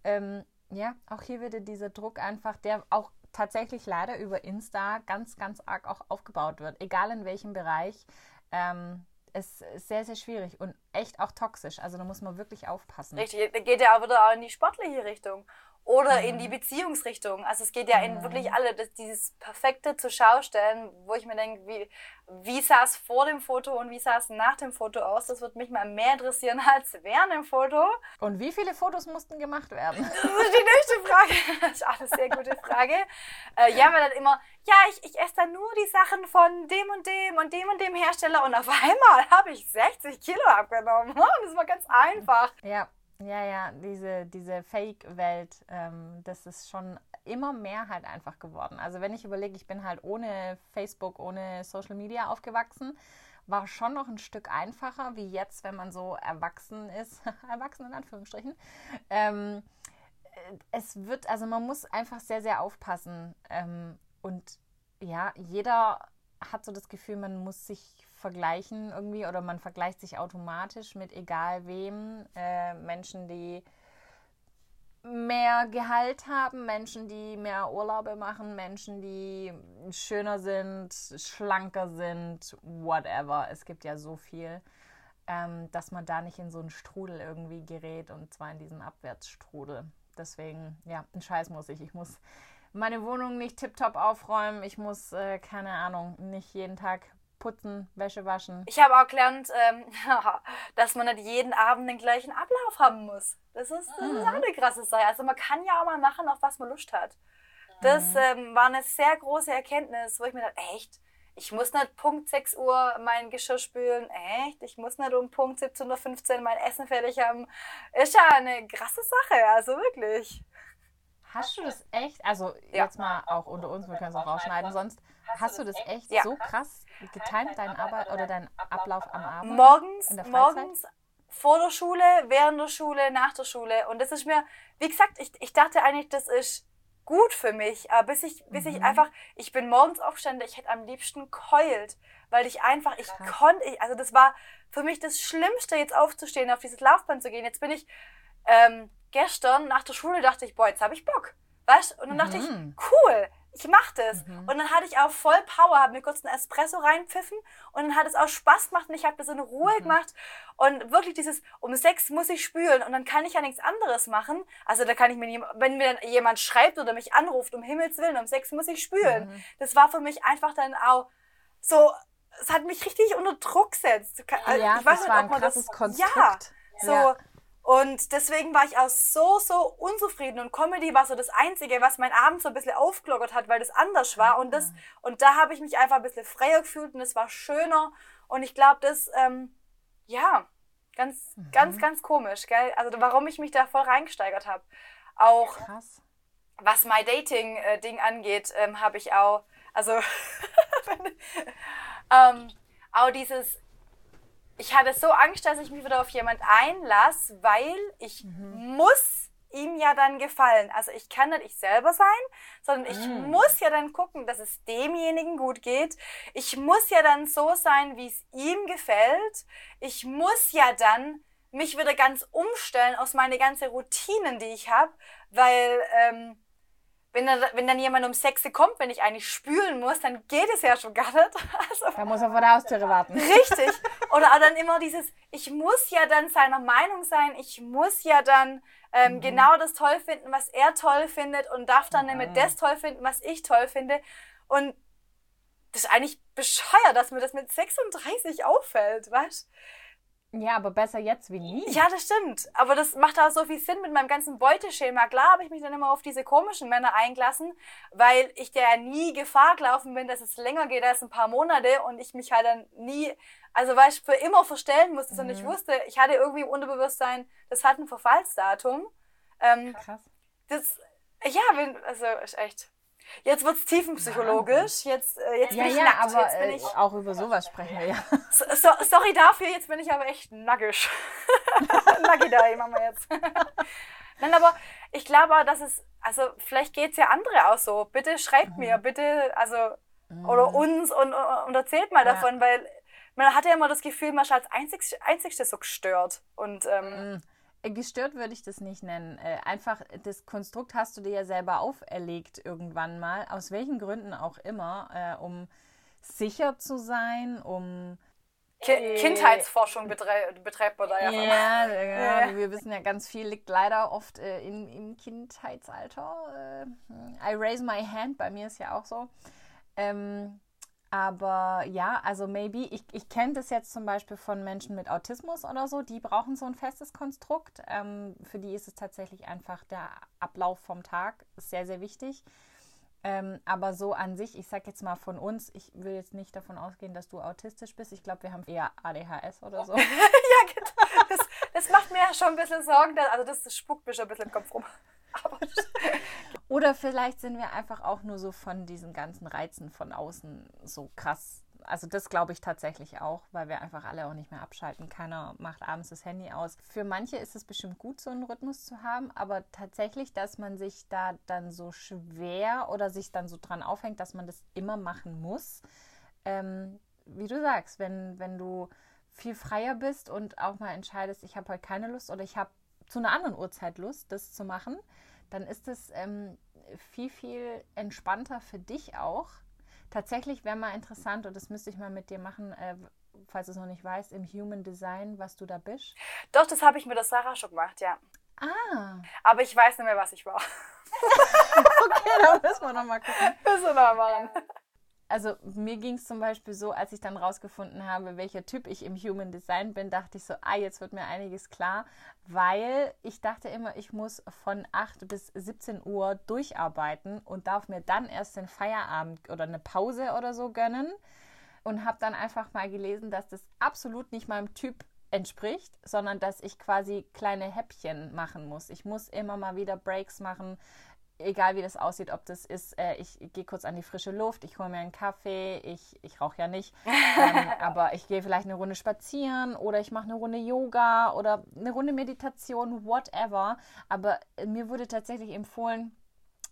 Ähm, ja, auch hier wird dieser Druck einfach, der auch tatsächlich leider über Insta ganz, ganz arg auch aufgebaut wird, egal in welchem Bereich. Ähm, es ist sehr, sehr schwierig und echt auch toxisch. Also da muss man wirklich aufpassen. Richtig, da geht ja auch wieder auch in die sportliche Richtung. Oder in Mhm. die Beziehungsrichtung. Also es geht ja in wirklich alle, das, dieses perfekte zur Schau stellen, wo ich mir denke, wie, wie sah es vor dem Foto und wie sah es nach dem Foto aus? Das würde mich mal mehr interessieren als während dem Foto. Und wie viele Fotos mussten gemacht werden? Das ist die nächste Frage. Das ist auch eine sehr gute Frage. Äh, ja, weil dann immer, ja, ich, ich esse dann nur die Sachen von dem und dem und dem und dem Hersteller und auf einmal habe ich 60 Kilo abgenommen. Das war ganz einfach. Ja, ja, ja, diese, diese Fake-Welt, ähm, das ist schon immer mehr halt einfach geworden. Also wenn ich überlege, ich bin halt ohne Facebook, ohne Social Media aufgewachsen, war schon noch ein Stück einfacher, wie jetzt, wenn man so erwachsen ist, erwachsen in Anführungsstrichen. Ähm, äh, es wird, also man muss einfach sehr, sehr aufpassen. Ähm, und ja, jeder hat so das Gefühl, man muss sich vergleichen irgendwie oder man vergleicht sich automatisch mit egal wem. Äh, Menschen, die mehr Gehalt haben, Menschen, die mehr Urlaube machen, Menschen, die schöner sind, schlanker sind, whatever. Es gibt ja so viel, ähm, dass man da nicht in so einen Strudel irgendwie gerät und zwar in diesen Abwärtsstrudel. Deswegen, ja, ein Scheiß muss ich. Ich muss meine Wohnung nicht tiptop aufräumen. Ich muss, äh, keine Ahnung, nicht jeden Tag putzen, Wäsche waschen. Ich habe auch gelernt, ähm, dass man nicht jeden Abend den gleichen Ablauf haben muss. Das ist, das ist auch eine krasse Sache. Also man kann ja auch mal machen, auf was man Lust hat. Das ähm, war eine sehr große Erkenntnis, wo ich mir dachte, echt, ich muss nicht Punkt 6 Uhr mein Geschirr spülen, echt, ich muss nicht um Punkt 17.15 Uhr mein Essen fertig haben. Ist ja eine krasse Sache, also wirklich. Hast du das echt, also Ja. jetzt mal auch unter uns, wir können es auch rausschneiden, sonst hast du das echt Ja. so krass getimt, deinen Arbeit oder deinen Ablauf am Abend? Morgens, In der Freizeit? morgens, vor der Schule, während der Schule, nach der Schule. Und das ist mir, wie gesagt, ich, ich dachte eigentlich, das ist gut für mich. Aber bis ich, bis ich Mhm. einfach, ich bin morgens aufgestanden, ich hätte am liebsten keult. Weil ich einfach, ich Krass. konnte, ich, also das war für mich das Schlimmste, jetzt aufzustehen, auf dieses Laufband zu gehen. Jetzt bin ich ähm, gestern nach der Schule, dachte ich, boah, jetzt habe ich Bock. Weißt Und dann dachte ich, Mhm. cool, ich mach das. Mhm. Und dann hatte ich auch voll Power, habe mir kurz einen Espresso reinpfiffen und dann hat es auch Spaß gemacht und ich habe das in Ruhe Mhm. gemacht. Und wirklich dieses, um sechs muss ich spülen und dann kann ich ja nichts anderes machen. Also da kann ich mir, nie- wenn mir dann jemand schreibt oder mich anruft, um Himmels Willen, um sechs muss ich spülen. Mhm. Das war für mich einfach dann auch so, es hat mich richtig unter Druck gesetzt. Also, Ja, ich weiß das nicht, war ein man krasses das, Konstrukt. Ja, so. Ja. Und deswegen war ich auch so, so unzufrieden. Und Comedy war so das Einzige, was mein Abend so ein bisschen aufgelockert hat, weil das anders war. Und, das, und da habe ich mich einfach ein bisschen freier gefühlt und es war schöner. Und ich glaube, das, ähm, ja, ganz, ganz, ganz komisch, gell? Also warum ich mich da voll reingesteigert habe. Auch Krass. was mein Dating-Ding angeht, ähm, habe ich auch, also ähm, auch dieses, ich hatte so Angst, dass ich mich wieder auf jemand einlasse, weil ich muss ihm ja dann gefallen. Also ich kann nicht ich selber sein, sondern ich Mm. muss ja dann gucken, dass es demjenigen gut geht. Ich muss ja dann so sein, wie es ihm gefällt. Ich muss ja dann mich wieder ganz umstellen aus meine ganzen Routinen, die ich habe, weil ähm, wenn dann, wenn dann jemand um 6 Uhr kommt, wenn ich eigentlich spülen muss, dann geht es ja schon gar nicht. Also, Da muss er vor der Haustüre warten. Richtig. Oder auch dann immer dieses, ich muss ja dann seiner Meinung sein, ich muss ja dann ähm, genau das toll finden, was er toll findet und darf dann nicht mehr das toll finden, was ich toll finde. Und das ist eigentlich bescheuert, dass mir das mit 36 auffällt, weißt Ja, aber besser jetzt wie nie. Ja, das stimmt. Aber das macht auch so viel Sinn mit meinem ganzen Beuteschema. Klar habe ich mich dann immer auf diese komischen Männer eingelassen, weil ich der ja nie Gefahr gelaufen bin, dass es länger geht als ein paar Monate und ich mich halt dann nie, also weil ich für immer verstellen musste, sondern ich wusste, ich hatte irgendwie im Unterbewusstsein, das hat ein Verfallsdatum. Ähm, Krass. das, ja, wenn, also ist echt. Jetzt wird's tiefenpsychologisch. Jetzt, äh, jetzt Ja, bin ich ja, nackt. aber äh, ich, auch über sowas sprechen wir ja. so, so, sorry dafür, jetzt bin ich aber echt nackig. Nuggy Day machen wir jetzt. Nein, aber ich glaube, dass es, also vielleicht geht es ja andere auch so. Bitte schreibt mir, bitte, also, oder uns und, und erzählt mal Ja. davon, weil man hat ja immer das Gefühl, man ist als einzig, einzigste so gestört. Und ähm, Äh, Gestört würde ich das nicht nennen. Äh, Einfach das Konstrukt hast du dir ja selber auferlegt irgendwann mal, aus welchen Gründen auch immer, äh, um sicher zu sein, um Ki Kindheitsforschung betrei betreibt man da ja. ja, ja, Ja. wir wissen ja ganz viel liegt leider oft äh, in, im Kindheitsalter. Äh, I raise my hand, bei mir ist ja auch so. Ähm, aber ja, also maybe, ich, ich kenne das jetzt zum Beispiel von Menschen mit Autismus oder so, die brauchen so ein festes Konstrukt. Ähm, für die ist es tatsächlich einfach der Ablauf vom Tag, sehr, sehr wichtig. Ähm, aber so an sich, ich sag jetzt mal von uns, ich will jetzt nicht davon ausgehen, dass du autistisch bist. Ich glaube, wir haben eher ADHS oder so. ja, genau. das, das macht mir ja schon ein bisschen Sorgen. Also das spuckt mir schon ein bisschen im Kopf rum. Oder vielleicht sind wir einfach auch nur so von diesen ganzen Reizen von außen so krass. Also das glaube ich tatsächlich auch, weil wir einfach alle auch nicht mehr abschalten. Keiner macht abends das Handy aus. Für manche ist es bestimmt gut, so einen Rhythmus zu haben, aber tatsächlich, dass man sich da dann so schwer oder sich dann so dran aufhängt, dass man das immer machen muss. Ähm, wie du sagst, wenn, wenn du viel freier bist und auch mal entscheidest, ich habe heute keine Lust oder ich habe zu einer anderen Uhrzeit Lust, das zu machen, dann ist es ähm, viel, viel entspannter für dich auch. Tatsächlich wäre mal interessant, und das müsste ich mal mit dir machen, äh, falls du es noch nicht weißt, im Human Design, was du da bist. doch, das habe ich mit der Sarah schon gemacht, ja. Ah, Aber ich weiß nicht mehr, was ich war. okay, da müssen wir nochmal gucken. Müssen wir noch machen. Also mir ging es zum Beispiel so, als ich dann rausgefunden habe, welcher Typ ich im Human Design bin, dachte ich so, ah, jetzt wird mir einiges klar, weil ich dachte immer, ich muss von 8 bis 17 Uhr durcharbeiten und darf mir dann erst den Feierabend oder eine Pause oder so gönnen und habe dann einfach mal gelesen, dass das absolut nicht meinem Typ entspricht, sondern dass ich quasi kleine Häppchen machen muss. Ich muss immer mal wieder Breaks machen, egal wie das aussieht, ob das ist, äh, ich gehe kurz an die frische Luft, ich hole mir einen Kaffee, ich, ich rauche ja nicht, ähm, aber ich gehe vielleicht eine Runde spazieren oder ich mache eine Runde Yoga oder eine Runde Meditation, whatever. Aber mir wurde tatsächlich empfohlen,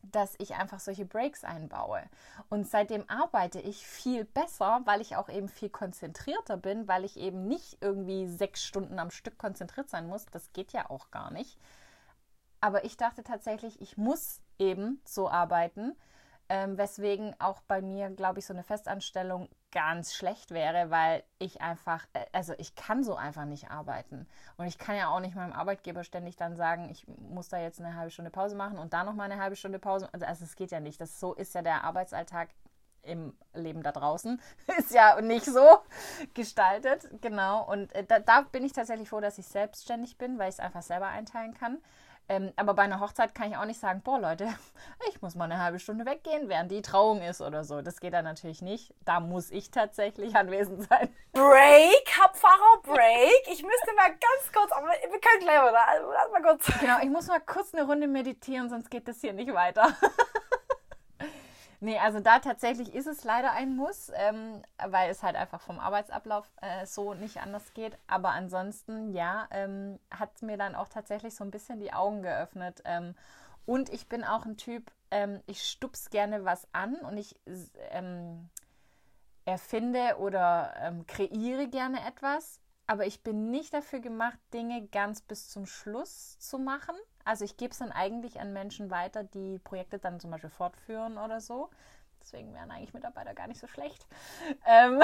dass ich einfach solche Breaks einbaue. Und seitdem arbeite ich viel besser, weil ich auch eben viel konzentrierter bin, weil ich eben nicht irgendwie sechs Stunden am Stück konzentriert sein muss. Das geht ja auch gar nicht. Aber ich dachte tatsächlich, ich muss eben so arbeiten, ähm, weswegen auch bei mir, glaube ich, so eine Festanstellung ganz schlecht wäre, weil ich einfach, äh, also ich kann so einfach nicht arbeiten. Und ich kann ja auch nicht meinem Arbeitgeber ständig dann sagen, ich muss da jetzt eine halbe Stunde Pause machen und da noch mal eine halbe Stunde Pause. Also, also es geht ja nicht. Das so ist ja der Arbeitsalltag im Leben da draußen. Ist ja nicht so gestaltet, genau. Und äh, da, da bin ich tatsächlich froh, dass ich selbstständig bin, weil ich es einfach selber einteilen kann. Ähm, aber bei einer Hochzeit kann ich auch nicht sagen, boah Leute, ich muss mal eine halbe Stunde weggehen, während die Trauung ist oder so. Das geht dann natürlich nicht. Da muss ich tatsächlich anwesend sein. Break, Hauptfahrer, Break. Ich müsste mal ganz kurz, aber wir können gleich mal, also, lass mal kurz. Genau, ich muss mal kurz eine Runde meditieren, sonst geht das hier nicht weiter. nee, also da tatsächlich ist es leider ein Muss, ähm, weil es halt einfach vom Arbeitsablauf äh, so nicht anders geht. Aber ansonsten, ja, ähm, hat mir dann auch tatsächlich so ein bisschen die Augen geöffnet. Ähm, und ich bin auch ein Typ, ähm, ich stups gerne was an und ich ähm, erfinde oder ähm, kreiere gerne etwas, aber ich bin nicht dafür gemacht, Dinge ganz bis zum Schluss zu machen. Also ich gebe es dann eigentlich an Menschen weiter, die Projekte dann zum Beispiel fortführen oder so. Deswegen wären eigentlich Mitarbeiter gar nicht so schlecht. Ähm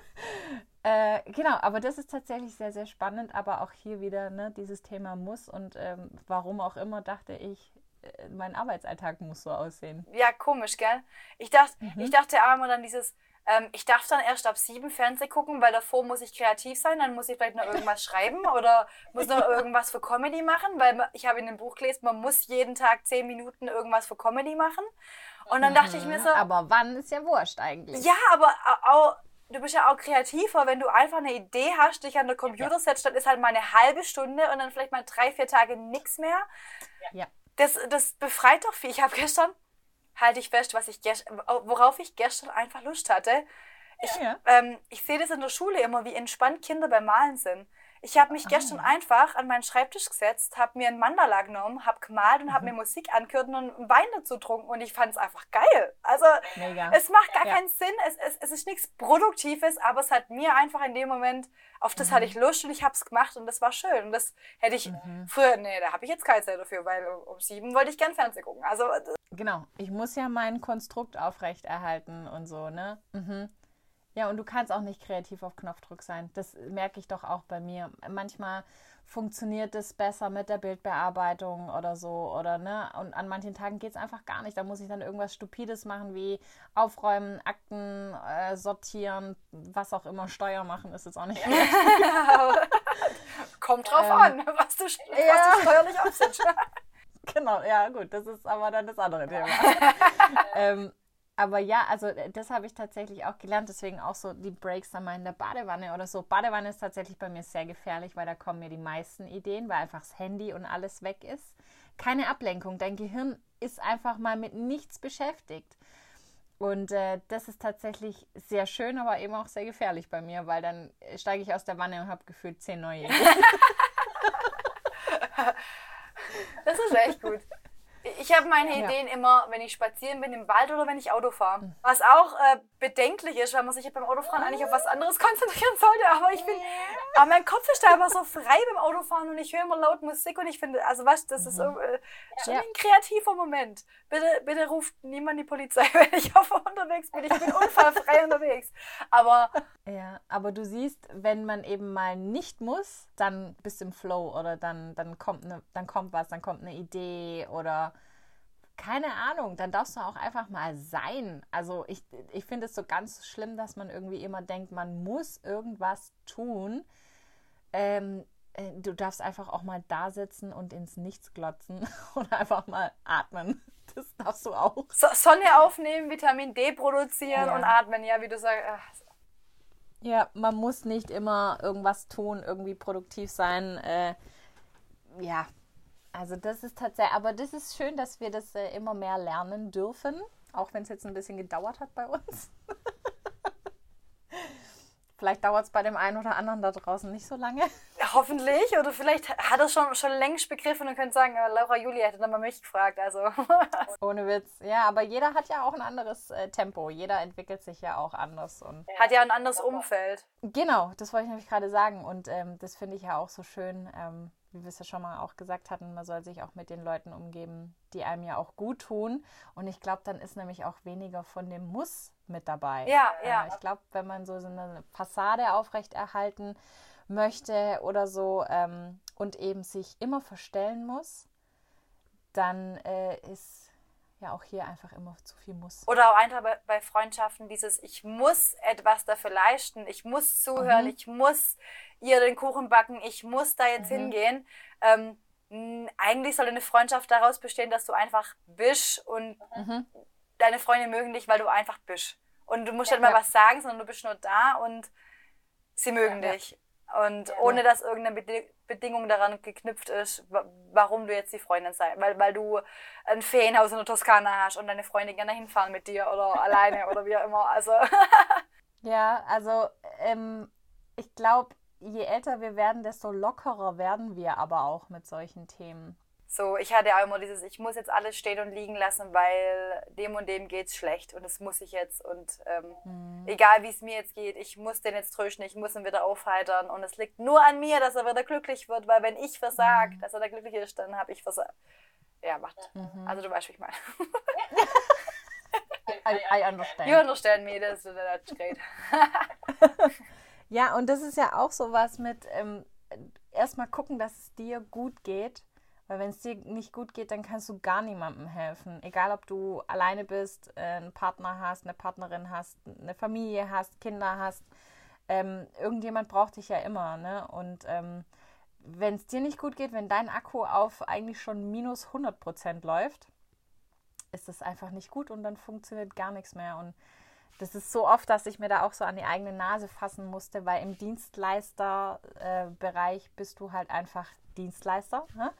äh, genau, aber das ist tatsächlich sehr, sehr spannend. Aber auch hier wieder ne, dieses Thema muss und ähm, warum auch immer dachte ich, äh, mein Arbeitsalltag muss so aussehen. Ja, komisch, gell? Ich, dacht, Mhm. ich dachte einmal dann dieses, ähm, ich darf dann erst ab sieben Fernseh gucken, weil davor muss ich kreativ sein, dann muss ich vielleicht noch irgendwas schreiben oder muss noch irgendwas für Comedy machen, weil ich habe in dem Buch gelesen, man muss jeden Tag zehn Minuten irgendwas für Comedy machen. Und dann dachte ich mir so, Mhm. Aber wann ist ja wurscht eigentlich. ja, aber au- au, du bist ja auch kreativer, wenn du einfach eine Idee hast, dich an der Computer setzt, dann ist halt mal eine halbe Stunde und dann vielleicht mal drei, vier Tage nichts mehr. Ja. Das, das befreit doch viel. Ich habe gestern, halte ich fest, was ich worauf ich gestern einfach Lust hatte. Ich, Ja. ähm, ich sehe das in der Schule immer, wie entspannt Kinder beim Malen sind. Ich habe mich gestern einfach an meinen Schreibtisch gesetzt, habe mir ein Mandala genommen, habe gemalt und habe mir Musik angehört und einen Wein dazu getrunken und ich fand es einfach geil. Also Mega. es macht gar Ja. keinen Sinn, es, es, es ist nichts Produktives, aber es hat mir einfach in dem Moment, auf das hatte ich Lust und ich habe es gemacht und das war schön. Und das hätte ich früher, nee, da habe ich jetzt keine Zeit dafür, weil um, sieben wollte ich gern Fernsehen gucken. Also Genau, ich muss ja mein Konstrukt aufrechterhalten und so, ne? Mhm. Ja, und du kannst auch nicht kreativ auf Knopfdruck sein. Das merke ich doch auch bei mir. Manchmal funktioniert es besser mit der Bildbearbeitung oder so, oder ne? Und an manchen Tagen geht es einfach gar nicht. Da muss ich dann irgendwas Stupides machen, wie aufräumen, Akten äh, sortieren, was auch immer, Steuer machen, ist jetzt auch nicht. kommt drauf Ähm, an, was du, was ja. du steuerlich aufsetzt. Genau, ja, gut, das ist aber dann das andere Thema. ähm, aber ja, also äh, das habe ich tatsächlich auch gelernt, deswegen auch so die Breaks dann mal in der Badewanne oder so. Badewanne ist tatsächlich bei mir sehr gefährlich, weil da kommen mir die meisten Ideen, weil einfach das Handy und alles weg ist. Keine Ablenkung, dein Gehirn ist einfach mal mit nichts beschäftigt. Und äh, das ist tatsächlich sehr schön, aber eben auch sehr gefährlich bei mir, weil dann äh, steige ich aus der Wanne und habe gefühlt zehn neue. Das ist echt gut. Ich habe meine Ja. Ideen immer, wenn ich spazieren bin im Wald oder wenn ich Auto fahre. Was auch äh, bedenklich ist, weil man sich beim Autofahren eigentlich auf was anderes konzentrieren sollte. Aber ich bin, aber mein Kopf ist da immer so frei beim Autofahren und ich höre immer laut Musik und ich finde, also was, das ist so, äh, schon Ja. ein kreativer Moment. Bitte, bitte ruft niemand die Polizei, wenn ich auf unterwegs bin. Ich bin unfallfrei unterwegs. Aber Ja, aber du siehst, wenn man eben mal nicht muss, dann bist du im Flow oder dann, dann, kommt ne, dann kommt was, dann kommt eine Idee oder keine Ahnung, dann darfst du auch einfach mal sein. Also ich, ich finde es so ganz schlimm, dass man irgendwie immer denkt, man muss irgendwas tun. Ähm, äh, du darfst einfach auch mal da sitzen und ins Nichts glotzen oder einfach mal atmen. Das darfst du auch. so, Sonne aufnehmen, Vitamin D produzieren Ja. und atmen, ja, wie du sagst. ach, Ja, man muss nicht immer irgendwas tun, irgendwie produktiv sein. Äh, ja, also das ist tatsächlich, aber das ist schön, dass wir das äh, immer mehr lernen dürfen, auch wenn es jetzt ein bisschen gedauert hat bei uns. Vielleicht dauert es bei dem einen oder anderen da draußen nicht so lange. Hoffentlich. Oder vielleicht hat er schon, schon längst begriffen und könnte sagen, äh, Laura Julia hätte dann mal mich gefragt. Also, Ohne Witz. Ja, aber jeder hat ja auch ein anderes äh, Tempo. Jeder entwickelt sich ja auch anders und hat ja ein anderes Umfeld. Genau, das wollte ich nämlich gerade sagen. Und ähm, das finde ich ja auch so schön, ähm, wie wir es ja schon mal auch gesagt hatten, man soll sich auch mit den Leuten umgeben, die einem ja auch gut tun. Und ich glaube, dann ist nämlich auch weniger von dem Muss mit dabei. Ja, ja. Äh, ich glaube, wenn man so, so eine Fassade aufrechterhalten möchte oder so ähm, und eben sich immer verstellen muss, dann äh, ist ja auch hier einfach immer zu viel Muss. Oder auch einfach bei, bei Freundschaften dieses, ich muss etwas dafür leisten, ich muss zuhören, Mhm. ich muss ihr den Kuchen backen, ich muss da jetzt Mhm. hingehen. Ähm, eigentlich soll eine Freundschaft daraus bestehen, dass du einfach bist und Mhm. deine Freunde mögen dich, weil du einfach bist. Und du musst nicht mal Ja. was sagen, sondern du bist nur da und sie mögen Ja. dich. Und ohne dass irgendeine Bedi Bedingung daran geknüpft ist, wa- warum du jetzt die Freundin sei. Weil, weil du ein Ferienhaus in der Toskana hast und deine Freunde gerne hinfahren mit dir oder alleine oder wie auch immer. Also Ja, also ähm, ich glaube, je älter wir werden, desto lockerer werden wir aber auch mit solchen Themen. So, ich hatte auch immer dieses, ich muss jetzt alles stehen und liegen lassen, weil dem und dem geht's schlecht und das muss ich jetzt und ähm, Mhm. egal wie es mir jetzt geht, ich muss den jetzt trösten, ich muss ihn wieder aufheitern und es liegt nur an mir, dass er wieder glücklich wird, weil wenn ich versag, Mhm. dass er da glücklich ist, dann habe ich versagt. Ja, macht. Mhm. Also du weißt, wie ich meine. I, I understand. You understand me, ist that's great. Ja, und das ist ja auch so was mit ähm, erstmal gucken, dass es dir gut geht. Weil wenn es dir nicht gut geht, dann kannst du gar niemandem helfen. Egal, ob du alleine bist, äh, einen Partner hast, eine Partnerin hast, eine Familie hast, Kinder hast. Ähm, irgendjemand braucht dich ja immer. Ne? Und ähm, wenn es dir nicht gut geht, wenn dein Akku auf eigentlich schon minus 100% läuft, ist das einfach nicht gut und dann funktioniert gar nichts mehr. Und das ist so oft, dass ich mir da auch so an die eigene Nase fassen musste, weil im Dienstleisterbereich bist du halt einfach Dienstleister. Ne?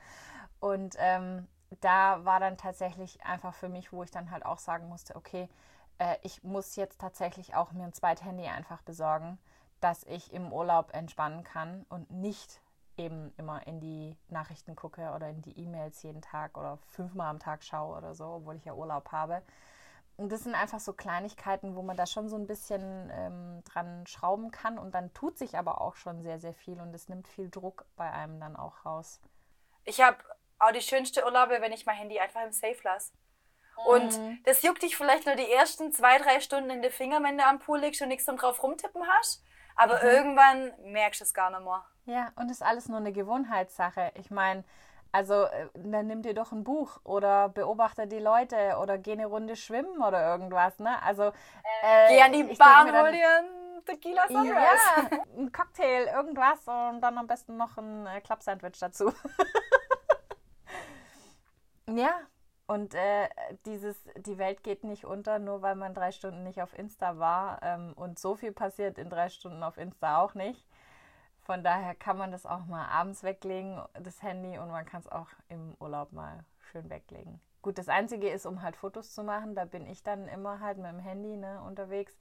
Und ähm, da war dann tatsächlich einfach für mich, wo ich dann halt auch sagen musste, okay, äh, ich muss jetzt tatsächlich auch mir ein zweites Handy einfach besorgen, dass ich im Urlaub entspannen kann und nicht eben immer in die Nachrichten gucke oder in die E-Mails jeden Tag oder fünfmal am Tag schaue oder so, obwohl ich ja Urlaub habe. Und das sind einfach so Kleinigkeiten, wo man da schon so ein bisschen ähm, dran schrauben kann und dann tut sich aber auch schon sehr, sehr viel und es nimmt viel Druck bei einem dann auch raus. Ich habe auch die schönste Urlaube, wenn ich mein Handy einfach im Safe lasse. Und Mhm. das juckt dich vielleicht nur die ersten zwei, drei Stunden in die Finger, wenn du am Pool liegst und nichts zum drauf rumtippen hast. Aber Mhm. irgendwann merkst du es gar nicht mehr. Ja, und das ist alles nur eine Gewohnheitssache. Ich meine, also äh, dann nimm dir doch ein Buch oder beobachte die Leute oder geh eine Runde schwimmen oder irgendwas, ne? Also äh, Geh an die dann- hol dir einen Tequila Sunrise. Ja, ein Cocktail, irgendwas und dann am besten noch ein äh, Club-Sandwich dazu. ja, und äh, dieses, die Welt geht nicht unter, nur weil man drei Stunden nicht auf Insta war. Ähm, und so viel passiert in drei Stunden auf Insta auch nicht. Von daher kann man das auch mal abends weglegen, das Handy, und man kann es auch im Urlaub mal schön weglegen. Gut, das Einzige ist, um halt Fotos zu machen, da bin ich dann immer halt mit dem Handy ne, unterwegs.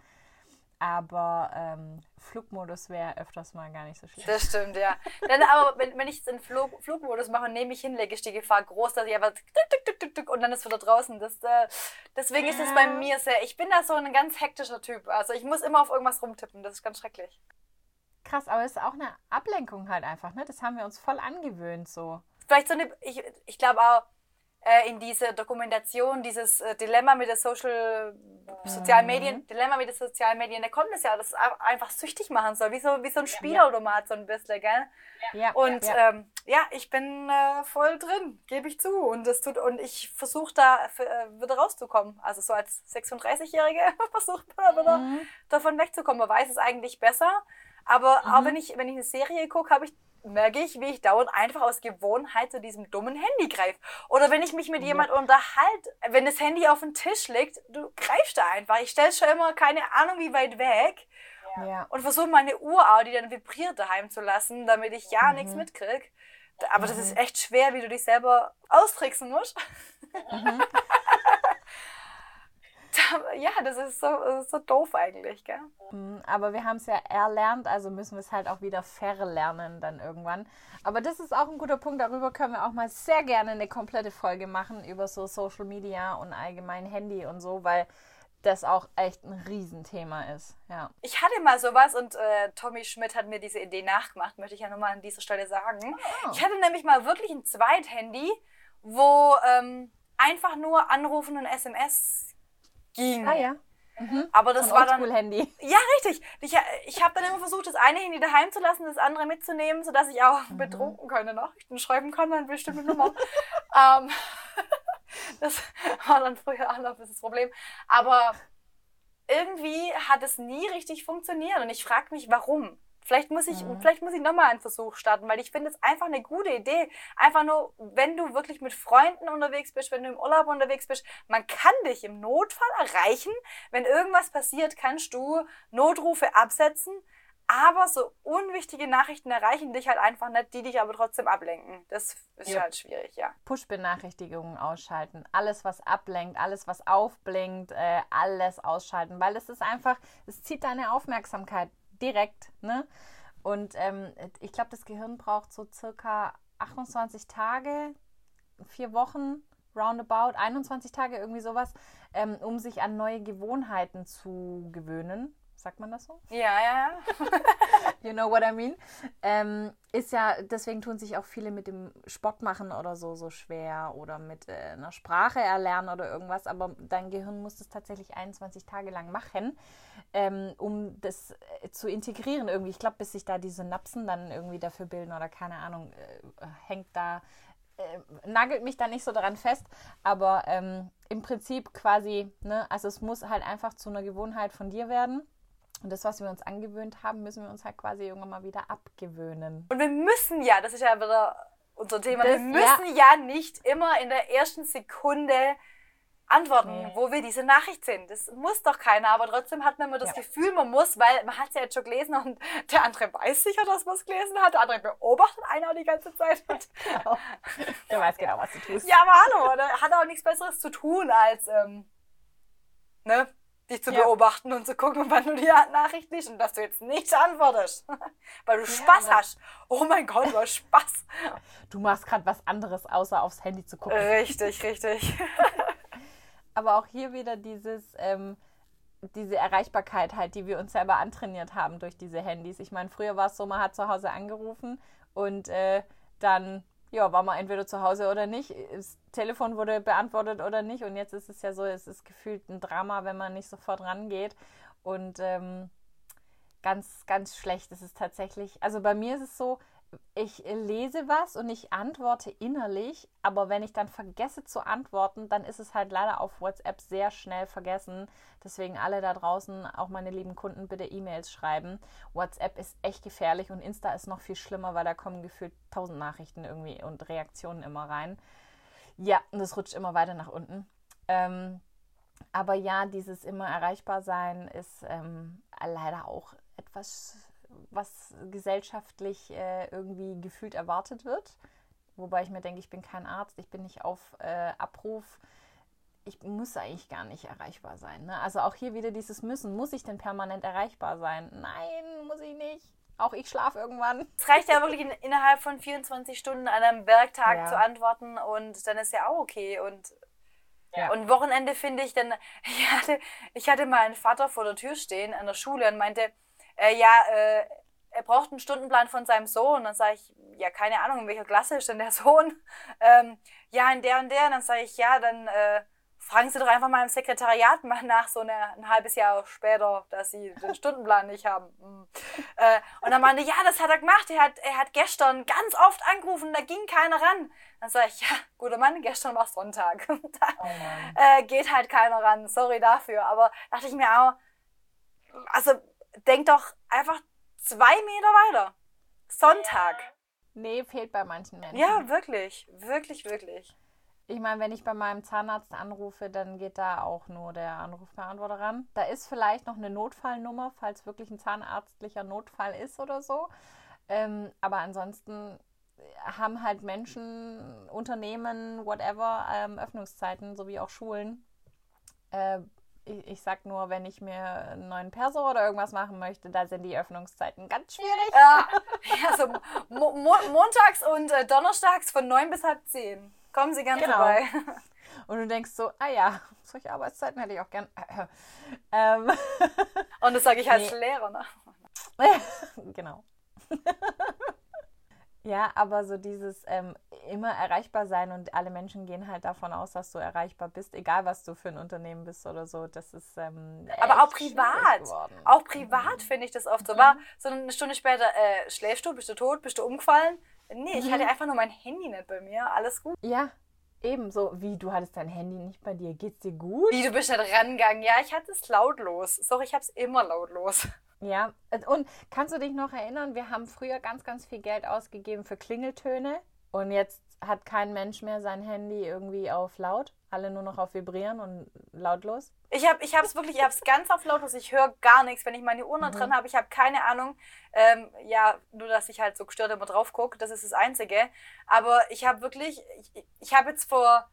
Aber ähm, Flugmodus wäre öfters mal gar nicht so schlecht. Das stimmt, ja. Dann aber, wenn, wenn ich es in Flug, Flugmodus mache, nehme ich hinlege, ist die Gefahr groß, dass ich einfach tuk, tuk, tuk, tuk, tuk, und dann ist wieder draußen. Das, äh, deswegen ist es bei mir sehr, ich bin da so ein ganz hektischer Typ. Also ich muss immer auf irgendwas rumtippen, das ist ganz schrecklich. Krass, aber es ist auch eine Ablenkung halt einfach, ne? Das haben wir uns voll angewöhnt so. Vielleicht so eine, ich, ich glaube auch, äh, in diese Dokumentation, dieses äh, Dilemma mit den Social, sozialen Medien, Dilemma mit den sozialen Medien, da kommt es ja, dass es einfach süchtig machen soll, wie so, wie so ein Spielautomat so ein bisschen, gell? Ja, Und ja. ähm, ja, ich bin äh, voll drin, gebe ich zu. Und das tut und ich versuche da äh, wieder rauszukommen. Also so als 36-Jährige versucht man wieder Mhm. davon wegzukommen. Man weiß es eigentlich besser. Aber Mhm. auch wenn ich, wenn ich eine Serie gucke, habe ich merke ich, wie ich dauernd einfach aus Gewohnheit zu diesem dummen Handy greife. Oder wenn ich mich mit jemand unterhalte, wenn das Handy auf dem Tisch liegt, du greifst da einfach. Ich stelle schon immer keine Ahnung wie weit weg ja. und versuche meine Uhr auch, die dann vibriert daheim zu lassen, damit ich ja nichts mitkrieg. Aber das ist echt schwer, wie du dich selber austricksen musst. Da- ja, das ist so, das ist so doof eigentlich, gell? Mhm, Aber wir haben es ja erlernt, also müssen wir es halt auch wieder verlernen dann irgendwann. Aber das ist auch ein guter Punkt, darüber können wir auch mal sehr gerne eine komplette Folge machen, über so Social Media und allgemein Handy und so, weil das auch echt ein Riesenthema ist. Ja. Ich hatte mal sowas und äh, Tommy Schmidt hat mir diese Idee nachgemacht, möchte ich ja nochmal an dieser Stelle sagen. Ich hatte nämlich mal wirklich ein Zweithandy, wo ähm, einfach nur Anrufen und SMS ging. Ah ja. Aber das Ein war dann. Oldschool-Handy. Ja, richtig. Ich, ich habe dann immer versucht, das eine Handy daheim zu lassen, das andere mitzunehmen, sodass ich auch betrunken keine Nachrichten schreiben kann an bestimmte Nummern. ähm, das war dann früher auch noch das Problem. Aber irgendwie hat es nie richtig funktioniert und ich frage mich, warum. Vielleicht muss ich, vielleicht muss ich nochmal einen Versuch starten, weil ich finde es einfach eine gute Idee. Einfach nur, wenn du wirklich mit Freunden unterwegs bist, wenn du im Urlaub unterwegs bist, man kann dich im Notfall erreichen. Wenn irgendwas passiert, kannst du Notrufe absetzen. Aber so unwichtige Nachrichten erreichen dich halt einfach nicht, die dich aber trotzdem ablenken. Das ist Ja. halt schwierig, ja. Push-Benachrichtigungen ausschalten, alles was ablenkt, alles was aufblinkt, äh, alles ausschalten, weil es ist einfach, es zieht deine Aufmerksamkeit direkt, ne? Und ähm, ich glaube, das Gehirn braucht so circa 28 Tage, vier Wochen, roundabout, 21 Tage, irgendwie sowas, ähm, um sich an neue Gewohnheiten zu gewöhnen. Sagt man das so? Ja, ja, ja. You know what I mean? Ähm, ist ja, deswegen tun sich auch viele mit dem Sport machen oder so so schwer oder mit äh, einer Sprache erlernen oder irgendwas, aber dein Gehirn muss das tatsächlich 21 Tage lang machen, ähm, um das äh, zu integrieren irgendwie. Ich glaube, bis sich da die Synapsen dann irgendwie dafür bilden oder keine Ahnung, äh, hängt da, äh, nagelt mich da nicht so daran fest, aber ähm, im Prinzip quasi, ne, also es muss halt einfach zu einer Gewohnheit von dir werden. Und das, was wir uns angewöhnt haben, müssen wir uns halt quasi irgendwann mal wieder abgewöhnen. Und wir müssen ja, das ist ja wieder unser Thema, wir Das- müssen ja. nicht immer in der ersten Sekunde antworten, Nee. wo wir diese Nachricht sind. Das muss doch keiner, aber trotzdem hat man immer das Ja. Gefühl, man muss, weil man hat es ja jetzt schon gelesen und der andere weiß sicher, dass man es gelesen hat, der andere beobachtet einen auch die ganze Zeit. Der weiß genau, was du tust. Ja, aber hallo, der hat auch nichts Besseres zu tun, als ähm, ne, dich zu Ja. beobachten und zu gucken, wann du die Nachricht liest und dass du jetzt nicht antwortest. Weil du Spaß aber- hast. Oh mein Gott, du hast Spaß. Du machst gerade was anderes, außer aufs Handy zu gucken. Richtig, richtig. Aber auch hier wieder dieses, ähm, diese Erreichbarkeit halt, die wir uns selber antrainiert haben durch diese Handys. Ich meine, früher war es so, man hat zu Hause angerufen und äh, dann ja, war man entweder zu Hause oder nicht. Das Telefon wurde beantwortet oder nicht. Und jetzt ist es ja so, es ist gefühlt ein Drama, wenn man nicht sofort rangeht. Und ähm, ganz, ganz schlecht ist es tatsächlich. Also bei mir ist es so, ich lese was und ich antworte innerlich, aber wenn ich dann vergesse zu antworten, dann ist es halt leider auf WhatsApp sehr schnell vergessen. Deswegen alle da draußen, auch meine lieben Kunden, bitte E-Mails schreiben. WhatsApp ist echt gefährlich und Insta ist noch viel schlimmer, weil da kommen gefühlt tausend Nachrichten irgendwie und Reaktionen immer rein. Ja, und es rutscht immer weiter nach unten. Ähm, aber ja, dieses immer erreichbar sein ist ähm, leider auch etwas, was gesellschaftlich äh, irgendwie gefühlt erwartet wird. Wobei ich mir denke, ich bin kein Arzt, ich bin nicht auf äh, Abruf. Ich muss eigentlich gar nicht erreichbar sein. Ne? Also auch hier wieder dieses Müssen. Muss ich denn permanent erreichbar sein? Nein, muss ich nicht. Auch ich schlafe irgendwann. Es reicht ja wirklich in, innerhalb von 24 Stunden an einem Werktag Ja. zu antworten und dann ist ja auch okay. Und, Ja. und Wochenende finde ich dann, ich hatte, ich hatte meinen Vater vor der Tür stehen an der Schule und meinte, äh, ja, äh, er braucht einen Stundenplan von seinem Sohn. Dann sage ich, ja, keine Ahnung, in welcher Klasse ist denn der Sohn? Ähm, ja, in der und der. Und dann sage ich, ja, dann äh, fragen Sie doch einfach mal im Sekretariat mal nach, so eine, ein halbes Jahr später, dass Sie den Stundenplan nicht haben. Hm. Äh, und dann meinte, ja, das hat er gemacht. Er hat, er hat gestern ganz oft angerufen, da ging keiner ran. Dann sage ich, ja, guter Mann, gestern war Sonntag. da äh, geht halt keiner ran. Sorry dafür. Aber dachte ich mir auch, also denk doch einfach zwei Meter weiter. Sonntag. Nee, fehlt bei manchen Menschen. Ja, wirklich. Wirklich, wirklich. Ich meine, wenn ich bei meinem Zahnarzt anrufe, dann geht da auch nur der Anrufbeantworter ran. Da ist vielleicht noch eine Notfallnummer, falls wirklich ein zahnärztlicher Notfall ist oder so. Ähm, aber ansonsten haben halt Menschen, Unternehmen, whatever, ähm, Öffnungszeiten, sowie auch Schulen. Äh, ich, ich sag nur, wenn ich mir einen neuen Perso oder irgendwas machen möchte, da sind die Öffnungszeiten ganz schwierig. Ja, also mo mo montags und äh, donnerstags von neun bis halb zehn. Kommen Sie gerne Genau. vorbei. Und du denkst so, ah ja, solche Arbeitszeiten hätte ich auch gern. ähm, Und das sage ich als Nee. Lehrer. Ne? genau. Ja, aber so dieses ähm, immer erreichbar sein und alle Menschen gehen halt davon aus, dass du erreichbar bist, egal was du für ein Unternehmen bist oder so. Das ist ähm, Aber auch privat. Auch privat finde ich das oft so. War so eine Stunde später, äh, schläfst du, bist du tot, bist du umgefallen? Nee, ich hatte einfach nur mein Handy nicht bei mir. Alles gut. Ja, ebenso wie du hattest dein Handy nicht bei dir. Geht's dir gut? Wie, du bist nicht rangegangen? Ja, ich hatte es lautlos. Sorry, ich habe es immer lautlos. Ja, und kannst du dich noch erinnern, wir haben früher ganz, ganz viel Geld ausgegeben für Klingeltöne und jetzt hat kein Mensch mehr sein Handy irgendwie auf laut, alle nur noch auf vibrieren und lautlos. Ich habe ich es wirklich, ich habe es ganz auf lautlos. Ich höre gar nichts. Wenn ich meine Uhr noch dran habe, ich habe keine Ahnung. Ähm, ja, nur, dass ich halt so gestört immer drauf gucke. Das ist das Einzige. Aber ich habe wirklich, ich, ich habe jetzt vor,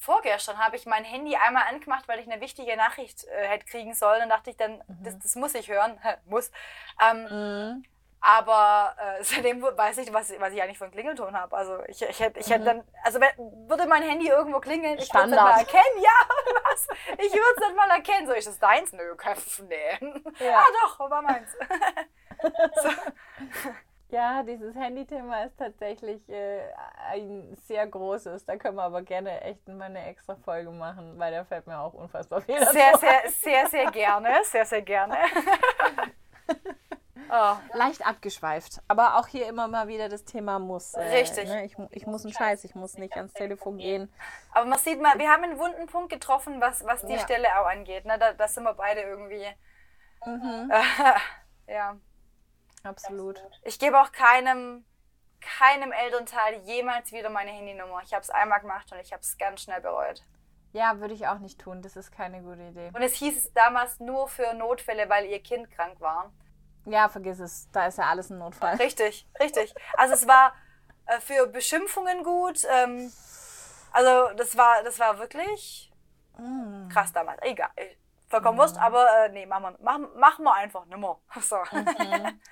vorgestern habe ich mein Handy einmal angemacht, weil ich eine wichtige Nachricht äh, hätte kriegen sollen. Dann dachte ich dann, das, das muss ich hören. muss. Ähm, Aber äh, seitdem weiß ich, was, was ich eigentlich für einen Klingelton habe. Also ich, ich hätte ich hätt dann, also würde mein Handy irgendwo klingeln, ich würde es Standard. mal erkennen. Ja, was? Ich würde es nicht mal erkennen. So, ist das deins? Nö, kein, nee. Ja. Ah doch, war meins. Ja, dieses Handy-Thema ist tatsächlich äh, ein sehr großes. Da können wir aber gerne echt mal eine extra Folge machen, weil da fällt mir auch unfassbar viel dazu Sehr, sehr, sehr, sehr gerne. Sehr, sehr gerne. oh. leicht abgeschweift. Aber auch hier immer mal wieder das Thema muss. Äh, Richtig. Ne? Ich, ich muss einen Scheiß, ich muss nicht ans Telefon gehen. Aber man sieht mal, wir haben einen wunden Punkt getroffen, was, was die Ja. Stelle auch angeht. Ne? Da, da sind wir beide irgendwie. Mhm. ja. Absolut. Ich gebe auch keinem, keinem Elternteil jemals wieder meine Handynummer. Ich habe es einmal gemacht und ich habe es ganz schnell bereut. Ja, würde ich auch nicht tun. Das ist keine gute Idee. Und es hieß es damals nur für Notfälle, weil ihr Kind krank war. Ja, vergiss es. Da ist ja alles ein Notfall. Richtig, richtig. Also es war äh, für Beschimpfungen gut. Ähm, also das war, das war wirklich Mm. krass damals. Egal. Vollkommen Wurst, aber äh, nee, machen wir, machen, machen wir einfach nimmer. So.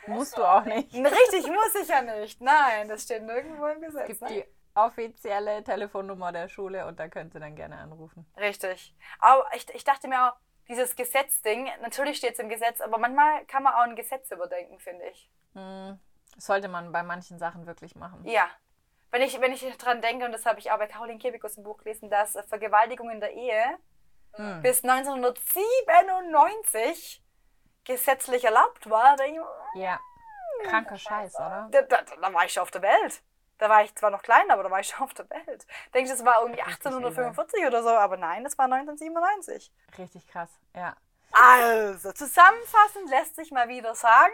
Musst du auch nicht. Richtig, muss ich ja nicht. Nein, das steht nirgendwo im Es Gesetz. gibt Ne? die offizielle Telefonnummer der Schule und da könnt ihr dann gerne anrufen. Richtig. Aber ich, ich dachte mir auch, dieses Gesetzding, natürlich steht es im Gesetz, aber manchmal kann man auch ein Gesetz überdenken, finde ich. Hm, sollte man bei manchen Sachen wirklich machen. Ja. Wenn ich, wenn ich dran denke, und das habe ich auch bei Caroline Kebekus im Buch gelesen, dass äh, Vergewaltigung in der Ehe Hm. bis 1997 gesetzlich erlaubt war, da, Ja. Kranker Scheiß, oder? da, da, da war ich schon auf der Welt. Da war ich zwar noch klein, aber da war ich schon auf der Welt. Denke ich, das war irgendwie Richtig 1845 oder so, aber nein, das war 1997. Richtig krass. Ja. Also, zusammenfassend lässt sich mal wieder sagen,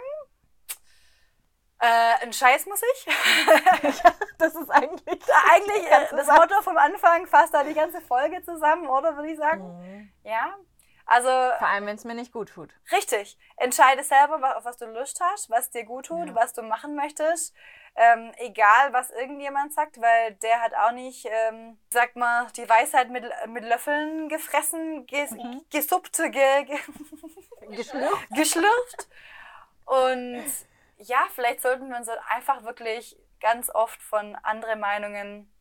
äh, ein Scheiß muss ich. Das ist eigentlich. Eigentlich äh, das Motto vom Anfang fasst da die ganze Folge zusammen, oder würde ich sagen? Mhm. Ja. Also, Vor allem, wenn es mir nicht gut tut. richtig. Entscheide selber, auf was du Lust hast, was dir gut tut, Ja. was du machen möchtest. Ähm, egal, was irgendjemand sagt, weil der hat auch nicht, ähm, sag mal, die Weisheit mit, mit Löffeln gefressen, ges, Mhm. gesuppt, ge, ge, Geschlürft? geschlürft. Und ja, vielleicht sollten wir uns dann einfach wirklich ganz oft von anderen Meinungen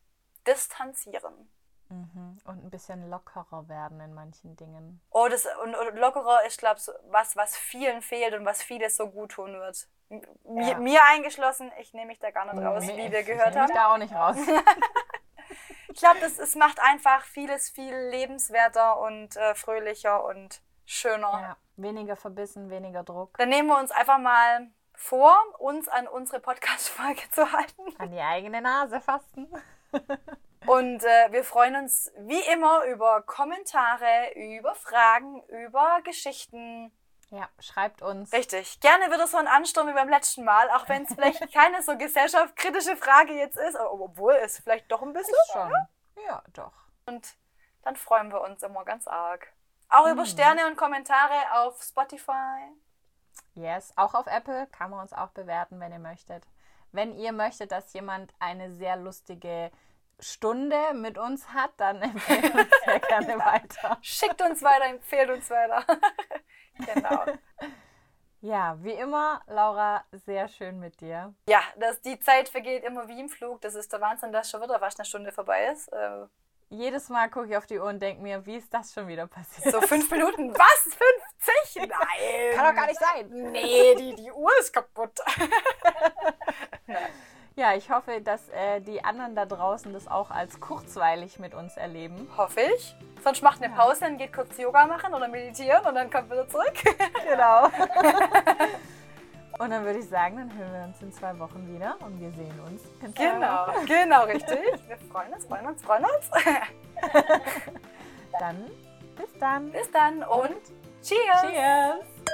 distanzieren. Mhm. Und ein bisschen lockerer werden in manchen Dingen. Oh, das, und, und lockerer ist, glaube ich, was, was vielen fehlt und was vieles so gut tun wird. M- Mir, Ja. mir eingeschlossen, ich nehme mich da gar nicht raus, Nee, wie wir ich gehört mich haben. da auch nicht raus. Ich glaube, es macht einfach vieles viel lebenswerter und äh, fröhlicher und schöner. ja. Weniger verbissen, weniger Druck. Dann nehmen wir uns einfach mal vor, uns an unsere Podcast-Folge zu halten. An die eigene Nase fassen. Und äh, wir freuen uns wie immer über Kommentare, über Fragen, über Geschichten. Ja, schreibt uns. Richtig. Gerne wird es so ein Ansturm wie beim letzten Mal, auch wenn es vielleicht keine so gesellschaftskritische Frage jetzt ist, obwohl es vielleicht doch ein bisschen. Schon. Ja, doch. Und dann freuen wir uns immer ganz arg. Auch über Sterne und Kommentare auf Spotify. Yes, auch auf Apple kann man uns auch bewerten, wenn ihr möchtet. Wenn ihr möchtet, dass jemand eine sehr lustige Stunde mit uns hat, dann empfehlen uns sehr gerne weiter. Schickt uns weiter, empfehlt uns weiter. genau. Ja, wie immer, Laura, sehr schön mit dir. Ja, das, die Zeit vergeht immer wie im Flug. Das ist der Wahnsinn, dass schon wieder fast eine Stunde vorbei ist. Jedes Mal gucke ich auf die Uhr und denke mir, wie ist das schon wieder passiert? so fünf Minuten. Was? 50? Nein. Kann doch gar nicht sein. Nee, die, die Uhr ist kaputt. Ja, ich hoffe, dass äh, die anderen da draußen das auch als kurzweilig mit uns erleben. Hoffe ich. Sonst macht eine Pause, dann geht kurz Yoga machen oder meditieren und dann kommt wieder zurück. Genau. und dann würde ich sagen, dann hören wir uns in zwei Wochen wieder und wir sehen uns in zwei Genau, Wochen. genau, richtig. Wir freuen uns, freuen uns, freuen uns. Dann bis dann. Bis dann und Cheers. Cheers.